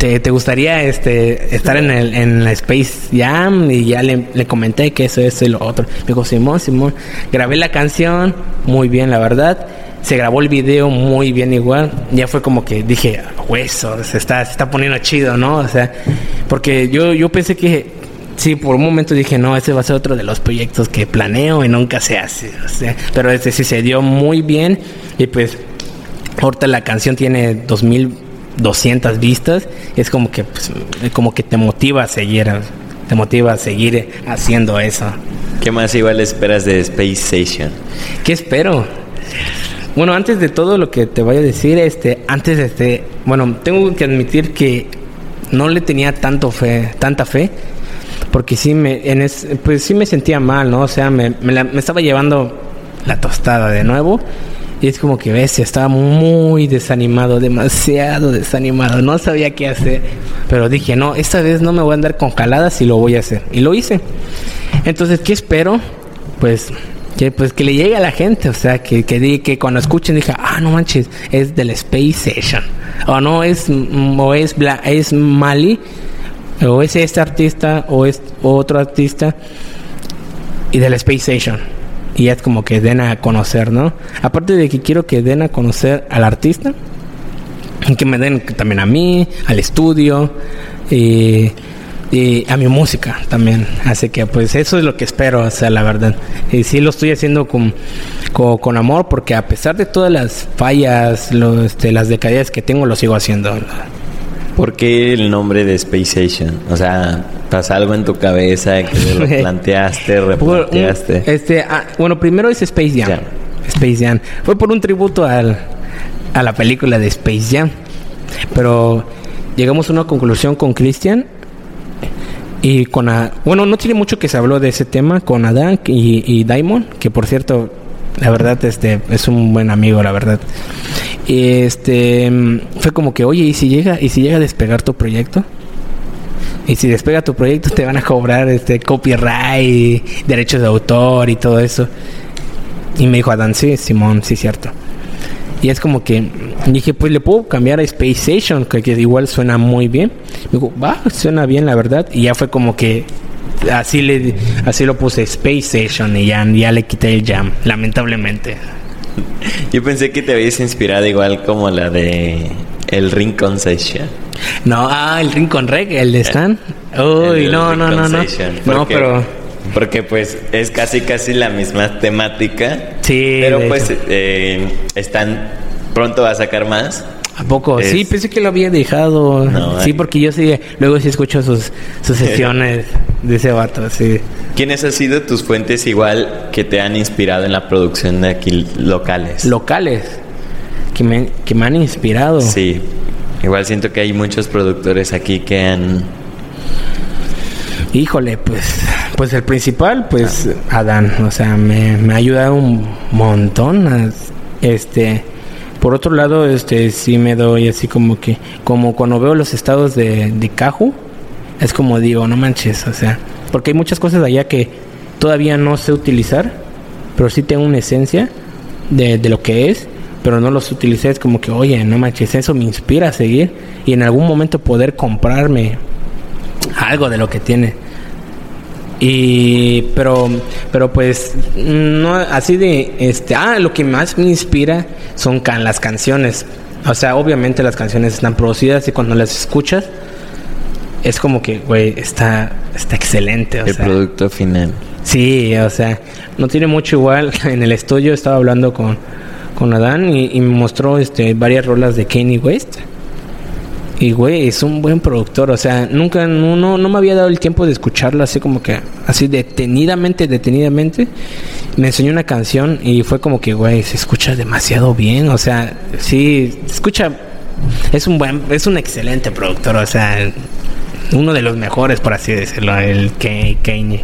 ¿Te, te gustaría este estar en el en la Space Jam? Y ya le, le comenté que eso, eso y lo otro. Me dijo, Simón, Simón. Grabé la canción, muy bien, la verdad. Se grabó el video muy bien igual. Ya fue como que dije, hueso, se está, se está poniendo chido, ¿no? O sea, porque yo, yo pensé que Sí, por un momento dije, no, ese va a ser otro de los proyectos que planeo y nunca se hace. O sea, pero este sí se dio muy bien y pues ahorita la canción tiene 2200 vistas. Es como que, pues, como que te motiva a seguir, te motiva a seguir haciendo eso. ¿Qué más igual esperas de Space Station? ¿Qué espero? Bueno, antes de todo lo que te voy a decir, este, antes de este, bueno, tengo que admitir que no le tenía tanto fe, tanta fe, porque sí me, en es, pues sí me sentía mal, ¿no? O sea, me, me, la- me estaba llevando la tostada de nuevo. Y es como que ves, estaba muy desanimado, demasiado desanimado, no sabía qué hacer. Pero dije, no, esta vez no me voy a andar con caladas y lo voy a hacer. Y lo hice. Entonces, ¿qué espero? Pues que pues que le llegue a la gente, o sea, que, que, que cuando escuchen diga, ah, no manches, es del Space Station. O no, es, o es, Bla- es Mali, o es este artista, o es otro artista, y del Space Station. Y es como que den a conocer, ¿no? Aparte de que quiero que den a conocer al artista, que me den también a mí, al estudio y, y a mi música también. Así que pues eso es lo que espero, o sea, la verdad. Y sí lo estoy haciendo con, con, amor porque a pesar de todas las fallas, lo, este, las decadencias que tengo, lo sigo haciendo. ¿Por qué el nombre de Space Station? O sea, ¿pasa algo en tu cabeza que lo (laughs) planteaste, replanteaste? Este, ah, bueno, primero es Space Jam. Space Jam. Fue por un tributo al, a la película de Space Jam. Pero llegamos a una conclusión con Christian y con... bueno, no tiene mucho que se habló de ese tema con Adán y, y Diamond, que por cierto, la verdad, este, es un buen amigo, la verdad. Este, fue como que, oye, ¿y si llega, y si llega a despegar tu proyecto? Y si despega tu proyecto te van a cobrar este copyright, derechos de autor y todo eso. Y me dijo Adán, sí, Simón, sí, cierto. Y es como que dije, pues le puedo cambiar a Space Station, que, igual suena muy bien. Me dijo, va, suena bien, la verdad. Y ya fue como que así le así lo puse Space Station y ya, ya le quité el jam, lamentablemente. (laughs) Yo pensé que te habías inspirado igual como la de el Rincon Session. No, ah, el Rincon Reg, el de Stan. Uy, no, no, no, no. No, pero porque pues es casi casi la misma temática. Sí. Pero pues eh, están pronto va a sacar más. ¿A poco? Sí, pensé que lo había dejado. sí, porque yo sí, luego sí escucho sus, sus (laughs) sesiones de ese vato, sí. ¿Quiénes han sido tus fuentes igual que te han inspirado en la producción de aquí locales? Locales. Que me, que me han inspirado. Sí. Igual siento que hay muchos productores aquí que han Híjole, pues, pues el principal, pues Adán, o sea, me, me ha ayudado un montón. Este, por otro lado, este, sí me doy así como que, como cuando veo los estados de, de Caju, es como digo, no manches, o sea, porque hay muchas cosas allá que todavía no sé utilizar, pero sí tengo una esencia de, de lo que es, pero no los utilicé, es como que, oye, no manches, eso me inspira a seguir y en algún momento poder comprarme algo de lo que tiene. Y pero pero pues no así de este, ah, lo que más me inspira son can, las canciones. O sea, obviamente las canciones están producidas y cuando las escuchas es como que, güey, está está excelente, El producto final. Sí, o sea, no tiene mucho igual. (laughs) En el estudio estaba hablando con, con Adán y, y me mostró este varias rolas de Kanye West y güey, es un buen productor, o sea, nunca, no, no, me había dado el tiempo de escucharlo así como que, así detenidamente, detenidamente. Me enseñó una canción y fue como que, güey, se escucha demasiado bien, o sea, sí, escucha, es un buen, es un excelente productor, o sea, uno de los mejores, por así decirlo, el Kanye.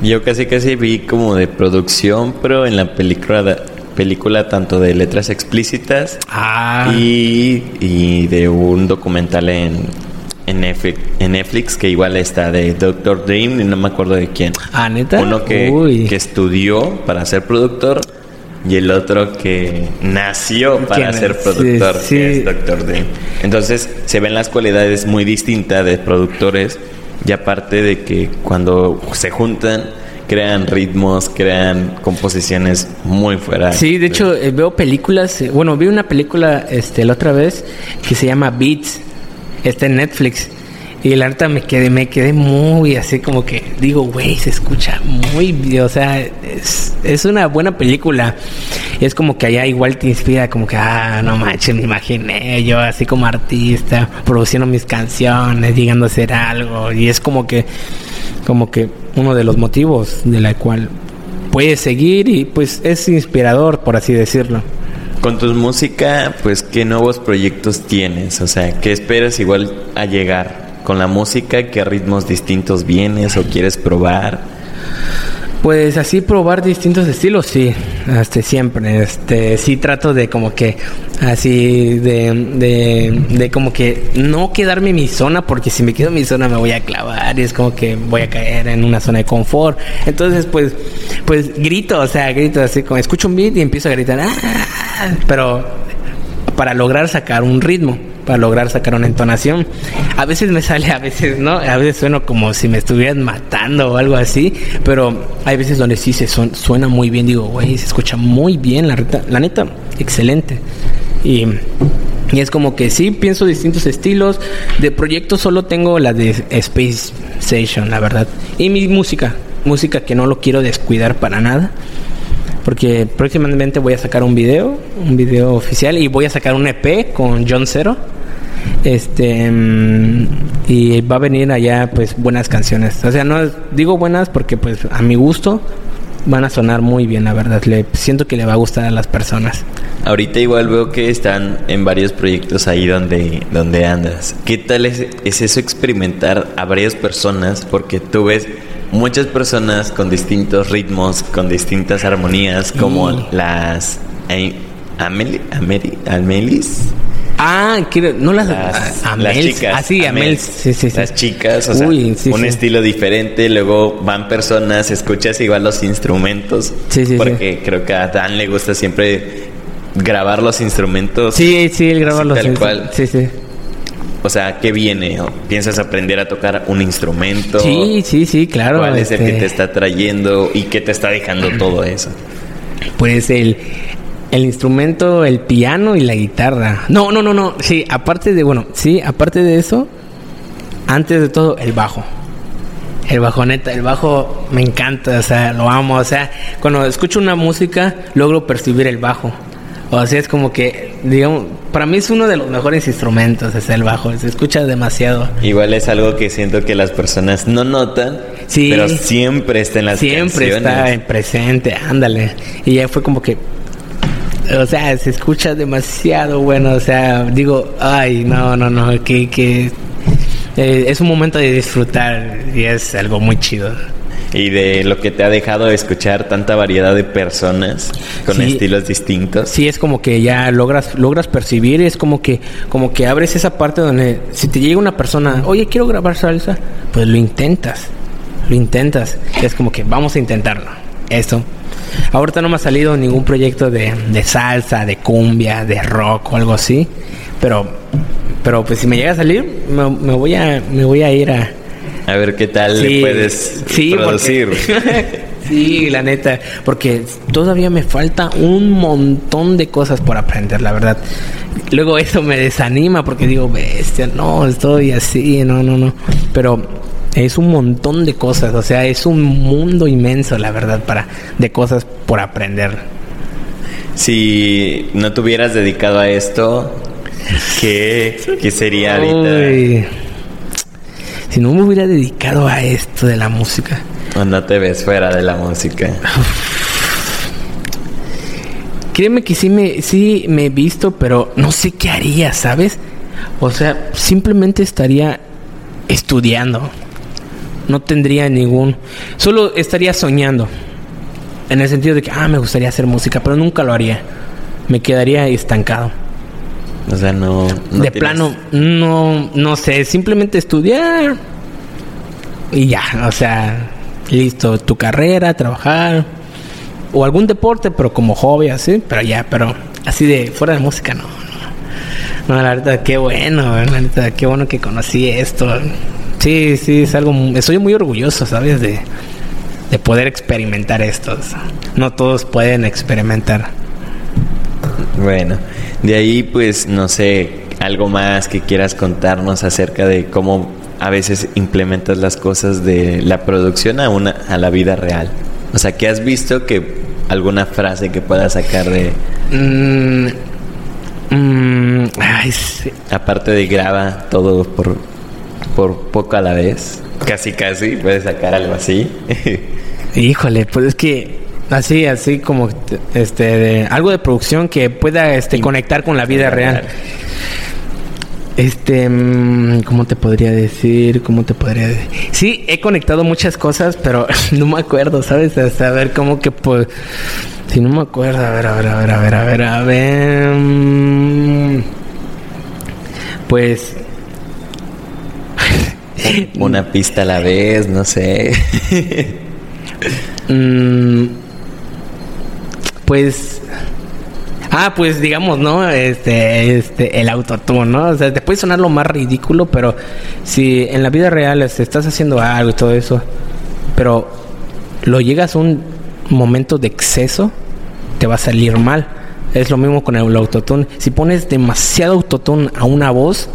Yo casi casi vi como de producción, pero en la película película tanto de letras explícitas ah. y, de un documental en, en, Netflix, que igual está de Doctor Dream y no me acuerdo de quién. Ah, neta. Uno que, que estudió para ser productor y el otro que nació para ser productor, que es Doctor Dream. Entonces se ven las cualidades muy distintas de productores y aparte de que cuando se juntan crean ritmos, crean composiciones muy fuera. Sí, de hecho eh, veo películas, eh, bueno, vi una película este la otra vez que se llama Beats, está en Netflix. Y la verdad me quedé, me quedé muy así como que digo, güey, se escucha muy o sea, es, es, una buena película. Y es como que allá igual te inspira, como que, ah, no manches, me imaginé yo así como artista, produciendo mis canciones, llegando a hacer algo. Y es como que, como que uno de los motivos de la cual puedes seguir y pues es inspirador, por así decirlo. Con tu música, pues, ¿qué nuevos proyectos tienes? O sea, ¿qué esperas igual a llegar? con la música? ¿Qué ritmos distintos vienes o quieres probar? Pues así probar distintos estilos, sí, este, siempre. Este, sí trato de como que, así, de, de, de, como que no quedarme en mi zona, porque si me quedo en mi zona me voy a clavar y es como que voy a caer en una zona de confort. Entonces, pues, pues grito, o sea, grito así, como escucho un beat y empiezo a gritar, ¡Ah! pero para lograr sacar un ritmo para lograr sacar una entonación. A veces me sale, a veces no, a veces sueno como si me estuvieran matando o algo así, pero hay veces donde sí se suena muy bien, digo, güey, se escucha muy bien, la, la neta, excelente. Y, y es como que sí, pienso distintos estilos. De proyectos solo tengo la de Space Station, la verdad. Y mi música, música que no lo quiero descuidar para nada porque próximamente voy a sacar un video, un video oficial y voy a sacar un EP con John Zero Este mm, y va a venir allá pues buenas canciones. O sea, no digo buenas porque pues a mi gusto van a sonar muy bien, la verdad. Le siento que le va a gustar a las personas. Ahorita igual veo que están en varios proyectos ahí donde, donde andas. ¿Qué tal es, es eso experimentar a varias personas? Porque tú ves muchas personas con distintos ritmos, con distintas armonías, como las Amelis. Ah, no las, las, las chicas. Ah, sí, Amel, sí, sí, sí. Las chicas, o sea, un estilo diferente. Luego van personas, escuchas igual los instrumentos. Sí, sí, Porque creo que a Dan le gusta siempre grabar los instrumentos. Sí, sí, él graba los instrumentos. Sí, sí. O sea, ¿qué viene? ¿Piensas aprender a tocar un instrumento? Sí, sí, sí, claro. ¿Cuál es el que este te está trayendo y qué te está dejando todo eso? Pues el, el instrumento, el piano y la guitarra. No, no, no, no. Sí, aparte de, bueno, sí, aparte de eso, antes de todo, el bajo. El bajo, neta, el bajo me encanta, o sea, lo amo. O sea, cuando escucho una música, logro percibir el bajo. O sea, es como que, digamos, para mí es uno de los mejores instrumentos, es el bajo, se escucha demasiado. Igual es algo que siento que las personas no notan, sí, pero siempre está en las siempre está presente, ándale. Y ya fue como que, o sea, se escucha demasiado bueno, o sea, digo, ay, no, no, no, que, que eh, es un momento de disfrutar y es algo muy chido y de lo que te ha dejado escuchar tanta variedad de personas con estilos distintos. Sí, es como que ya logras logras percibir, es como que como que abres esa parte donde si te llega una persona, "Oye, quiero grabar salsa", pues lo intentas. Lo intentas. Es como que vamos a intentarlo. Eso. Ahorita no me ha salido ningún proyecto de, de salsa, de cumbia, de rock o algo así, pero pero pues si me llega a salir, me voy a me voy a ir a a ver qué tal le puedes producir. (laughs) sí, la neta, porque todavía me falta un montón de cosas por aprender, la verdad. Luego eso me desanima porque digo, bestia, no, estoy así, no, no, no. Pero es un montón de cosas, o sea, es un mundo inmenso, la verdad, para de cosas por aprender. Si no te hubieras dedicado a esto, ¿qué, qué sería ahorita? Si no me hubiera dedicado a esto de la música. No te ves fuera de la música. Créeme que sí me, sí me he visto, pero no sé qué haría, ¿sabes? O sea, simplemente estaría estudiando. No tendría ningún... Solo estaría soñando. En el sentido de que, ah, me gustaría hacer música, pero nunca lo haría. Me quedaría estancado. O sea, no. de plano, no, no sé, simplemente estudiar y ya, o sea, listo, tu carrera, trabajar o algún deporte, pero como hobby, así, pero ya, pero así de fuera de música, no. No, la verdad, qué bueno, la verdad, qué bueno que conocí esto. Sí, sí, es algo, estoy muy orgulloso, ¿sabes? De, de poder experimentar esto. No todos pueden experimentar. Bueno, de ahí pues no sé, algo más que quieras contarnos acerca de cómo a veces implementas las cosas de la producción a una a la vida real. O sea, que has visto que alguna frase que puedas sacar de mm, mm, aparte de graba todo por por poco a la vez, casi casi puedes sacar algo así. (laughs) Híjole, pues es que Así, así como este algo de producción que pueda este conectar con la vida real. Este, mm, ¿cómo te podría decir? ¿Cómo te podría decir? Sí, he conectado muchas cosas, pero (laughs) no me acuerdo, ¿sabes? Hasta a ver cómo que pues si no me acuerdo, a ver, a ver, a ver, a ver, a ver, a ver. Mm, pues una pista a la vez, no sé. (laughs) mm, pues Ah, pues digamos, ¿no? Este, este, el autotune, ¿no? O sea, te puede sonar lo más ridículo, pero si en la vida real este, estás haciendo algo y todo eso, pero lo llegas a un momento de exceso, te va a salir mal. Es lo mismo con el autotune. Si pones demasiado autotune a una voz,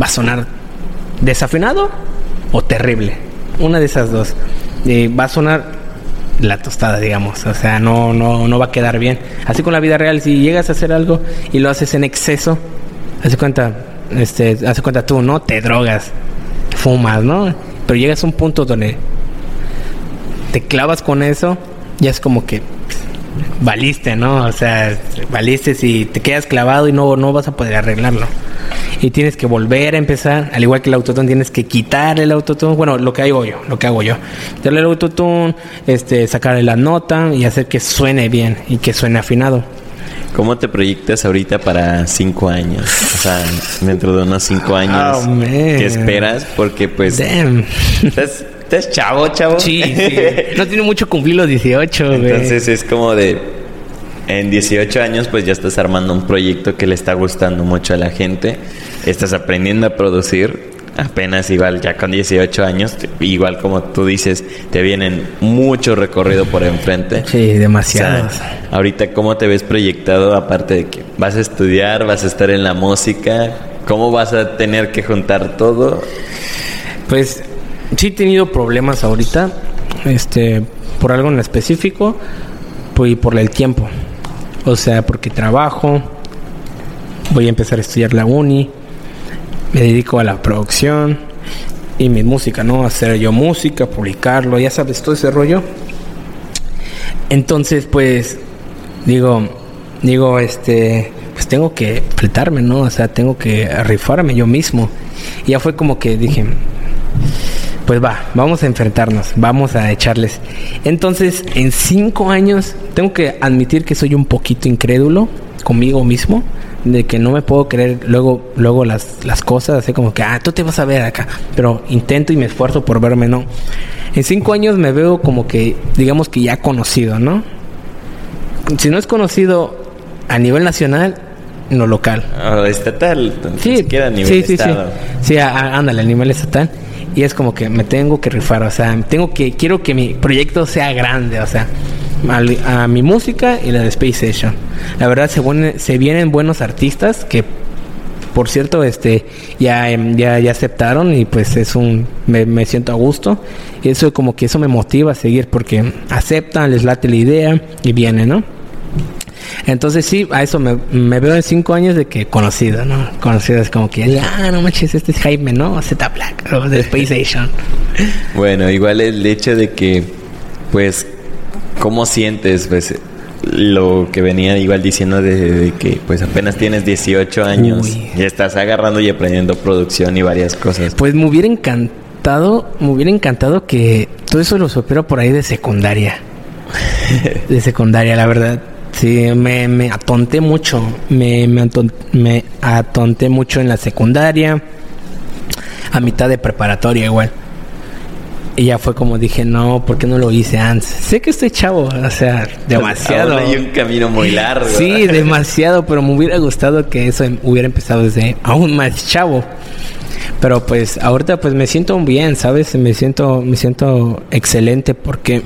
va a sonar desafinado o terrible. Una de esas dos. Va a sonar la tostada, digamos. O sea, no, no, no va a quedar bien. Así con la vida real, si llegas a hacer algo y lo haces en exceso, haz cuenta, este, hace cuenta tú, ¿no? Te drogas, fumas, ¿no? Pero llegas a un punto donde te clavas con eso, ya es como que valiste, ¿no? O sea, valiste si te quedas clavado y no, no vas a poder arreglarlo. Y tienes que volver a empezar, al igual que el autotune, tienes que quitar el autotune. Bueno, lo que hago yo, lo que hago yo. Darle el autotune, este, sacarle la nota y hacer que suene bien y que suene afinado. ¿Cómo te proyectas ahorita para cinco años? O sea, dentro de unos cinco años, Oh. ¿qué esperas? Porque pues Damn. estás, estás chavo, chavo. Sí, sí. (laughs) No tiene mucho cumplir los 18, güey. Entonces es como de en 18 años pues ya estás armando un proyecto que le está gustando mucho a la gente, estás aprendiendo a producir, apenas igual ya con 18 años, igual como tú dices, te vienen mucho recorrido por enfrente. Sí, O demasiados. sea, ahorita cómo te ves proyectado aparte de que vas a estudiar, vas a estar en la música, cómo vas a tener que juntar todo. Pues sí he tenido problemas ahorita, este, por algo en específico, pues, y por el tiempo. O sea, porque trabajo, voy a empezar a estudiar la uni, me dedico a la producción y mi música, ¿no? Hacer yo música, publicarlo, ya sabes, todo ese rollo. Entonces, pues, digo, digo, este, pues tengo que fletarme, ¿no? O sea, tengo que rifarme yo mismo. Y ya fue como que dije, pues va, vamos a enfrentarnos, vamos a echarles. Entonces, en cinco años, tengo que admitir que soy un poquito incrédulo conmigo mismo, de que no me puedo creer luego, luego las, las cosas, así como que, ah, tú te vas a ver acá, pero intento y me esfuerzo por verme, no. En cinco años me veo como que, digamos que ya conocido, ¿no? Si no es conocido a nivel nacional, no local. O estatal, Sí, queda a nivel sí, sí, estado. sí. Sí, ándale, a nivel estatal. Y es como que me tengo que rifar, o sea, tengo que, quiero que mi proyecto sea grande, o sea, al- a, mi música y la de Space Station. La verdad, se, vuelven- se vienen buenos artistas que, por cierto, este, ya, em, ya, ya aceptaron y pues es un, me, me siento a gusto. Y eso como que eso me motiva a seguir porque aceptan, les late la idea y viene, ¿no? Entonces sí, a eso me, me veo en cinco años de que conocido, ¿no? Conocido es como que, ah, no manches, este es Jaime, ¿no? Z Black, o de Space (laughs) Station. Bueno, igual el hecho de que, pues, ¿cómo sientes, pues, lo que venía igual diciendo de, de que, pues, apenas tienes 18 años Uy. y estás agarrando y aprendiendo producción y varias cosas? Pues me hubiera encantado, me hubiera encantado que todo eso lo supiera por ahí de secundaria. (laughs) De secundaria, la verdad. Sí, me, me atonté mucho. Me, me, aton- me atonté mucho en la secundaria. A mitad de preparatoria igual. Y ya fue como dije, no, ¿por qué no lo hice antes? Sé que estoy chavo, o sea, demasiado. Aún hay un camino muy largo. Sí, demasiado, pero me hubiera gustado que eso hubiera empezado desde aún más chavo. Pero pues ahorita pues me siento bien, ¿sabes? Me siento me siento excelente porque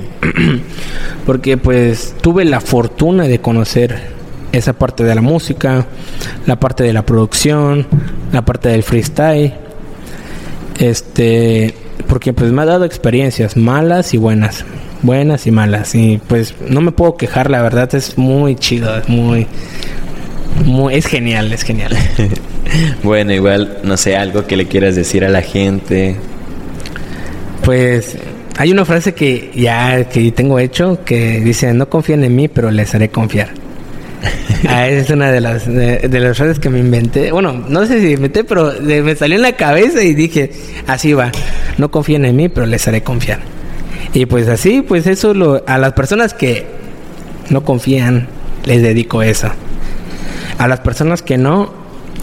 (clears throat) porque pues tuve la fortuna de conocer esa parte de la música, la parte de la producción, la parte del freestyle. Este, porque pues me ha dado experiencias malas y buenas, buenas y malas y pues no me puedo quejar, la verdad es muy chido, es muy muy es genial, es genial. (laughs) Bueno, igual, no sé, algo que le quieras decir a la gente. Pues hay una frase que ya que tengo hecho que dice no confíen en mí, pero les haré confiar. (laughs) Ah, esa es una de las de, de las frases que me inventé. Bueno, no sé si inventé, pero de- me salió en la cabeza y dije, así va. No confíen en mí, pero les haré confiar. Y pues así, pues eso lo, a las personas que no confían, les dedico eso. A las personas que no,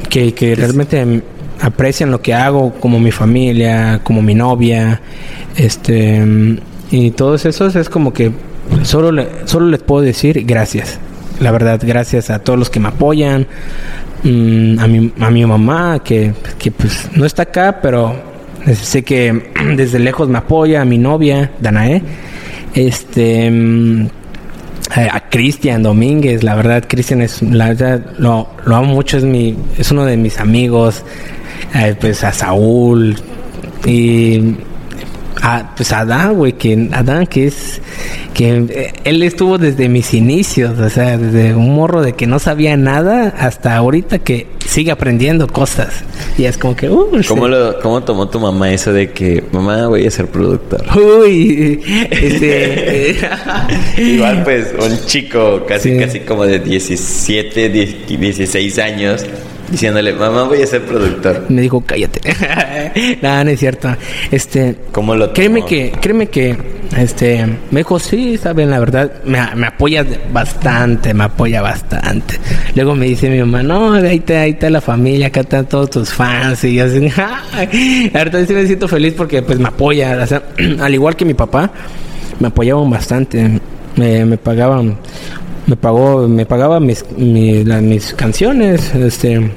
que, que realmente aprecian lo que hago, como mi familia, como mi novia, este, y todos esos es como que solo, le- solo les puedo decir gracias. La verdad, gracias a todos los que me apoyan, mm, a, mi, a mi mamá, que, que pues no está acá, pero sé que (clears throat) desde lejos me apoya, a mi novia, Danae, este, mm, a a Cristian Domínguez, la verdad, Cristian es, la verdad, lo, lo amo mucho, es mi, es uno de mis amigos, eh, pues a Saúl y a, pues a Adán, güey, que Adán que es, que eh, él estuvo desde mis inicios, o sea, desde un morro de que no sabía nada hasta ahorita que sigue aprendiendo cosas. Y es como que, uh, ¿Cómo, lo, ¿Cómo tomó tu mamá eso de que, mamá, voy a ser productor? Uy, este... (laughs) Igual pues un chico casi, casi como de 17, 16 años diciéndole, mamá, voy a ser productor. Me dijo, cállate. (laughs) no, no es cierto. Este, ¿Cómo lo Créeme que, créeme que, este, me dijo, sí, saben, la verdad, me, me apoya bastante, me apoya bastante. Luego me dice mi mamá, no, ahí está, ahí está la familia, acá están todos tus fans. Y yo así, (laughs) la verdad sí me siento feliz porque, pues, me apoya. O sea, (clears throat) al igual que mi papá, me apoyaban bastante. Me, me pagaban me pagó me pagaba mis, mis, canciones este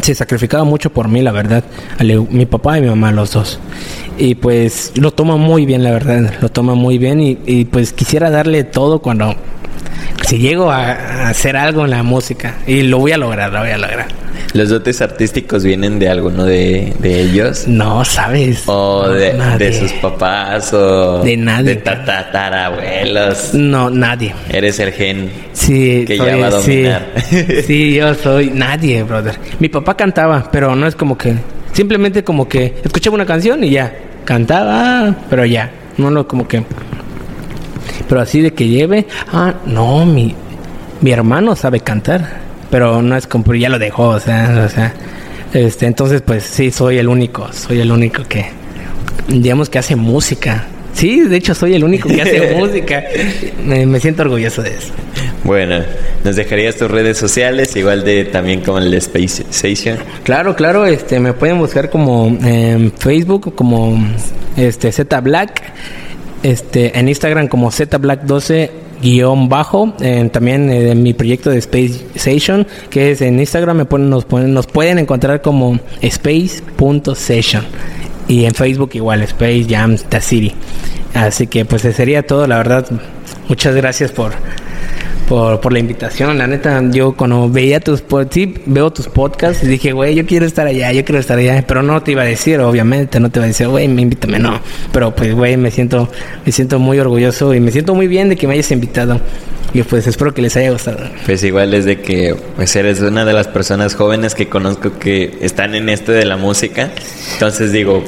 se sacrificaba mucho por mí la verdad mi papá y mi mamá los dos. Y pues lo toma muy bien la verdad lo toma muy bien y, y pues quisiera darle todo cuando si llego a, hacer algo en la música y lo voy a lograr lo voy a lograr ¿Los dotes artísticos vienen de alguno de, de ellos? No, ¿sabes? ¿O de, de, sus papás? ¿O de nadie? ¿De tatarabuelos? No, nadie. Eres el gen sí, que ya va a dominar. Sí, (laughs) sí, yo (laughs) soy nadie, brother. Mi papá cantaba, pero no es como que... Simplemente como que escuchaba una canción y ya. Cantaba, pero ya. No lo como que... Pero así de que lleve... Ah, no, mi, mi hermano sabe cantar pero no es como ya lo dejó, o sea, o sea, este, entonces pues sí soy el único, soy el único que digamos que hace música. Sí, de hecho soy el único que hace (laughs) música. Me, siento orgulloso de eso. Bueno, ¿nos dejarías tus redes sociales igual de también como el Space Station? Claro, claro, este me pueden buscar como en Facebook como este Z Black, este en Instagram como Z Black 12 guion bajo, también en mi proyecto de Space Station, que es en Instagram me ponen, nos, ponen, nos pueden encontrar como space.session y en Facebook igual, Space Jam City. Así que pues sería todo, la verdad, muchas gracias por por, la invitación. La neta, yo cuando veía tus sí, veo tus podcasts dije, güey, yo quiero estar allá, yo quiero estar allá, pero no te iba a decir, obviamente, no te iba a decir, güey, me invítame, no. Pero pues, güey, me siento, me siento muy orgulloso y me siento muy bien de que me hayas invitado. Y pues espero que les haya gustado. Pues igual es de que pues eres una de las personas jóvenes que conozco que están en esto de la música. Entonces digo,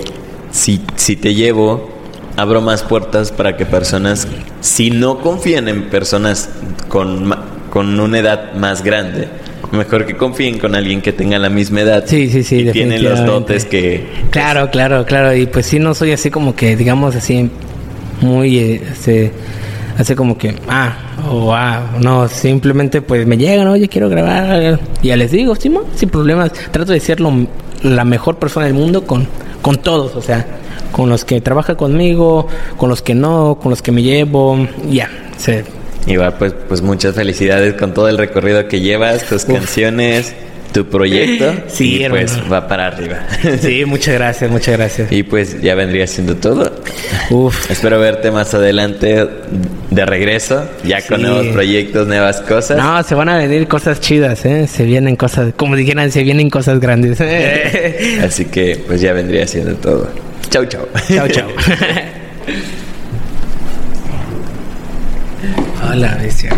si, si te llevo abro más puertas para que personas, si no confían en personas con, con una edad más grande, mejor que confíen con alguien que tenga la misma edad. Sí, sí, sí. Y tiene los dotes que. Claro, claro, claro. Y pues sí, no soy así como que, digamos así, muy. Este, hace como que, ah, o ah, no, simplemente pues me llegan, oye, quiero grabar. Y ya les digo, sí, sin problemas. Trato de ser la mejor persona del mundo con, con todos, o sea con los que trabaja conmigo, con los que no, con los que me llevo, ya, sí. Y va, pues, pues muchas felicidades con todo el recorrido que llevas, tus canciones, tu proyecto. (laughs) Sí, y pues va para arriba. (laughs) Sí, muchas gracias, muchas gracias. Y pues ya vendría siendo todo. Uf. Espero verte más adelante de regreso, ya con nuevos proyectos, nuevas cosas. No, se van a venir cosas chidas, ¿eh? Se vienen cosas, como dijeran, se vienen cosas grandes. (laughs) Así que pues ya vendría siendo todo. Chau, chau. Chau, chau. Hola, bestia.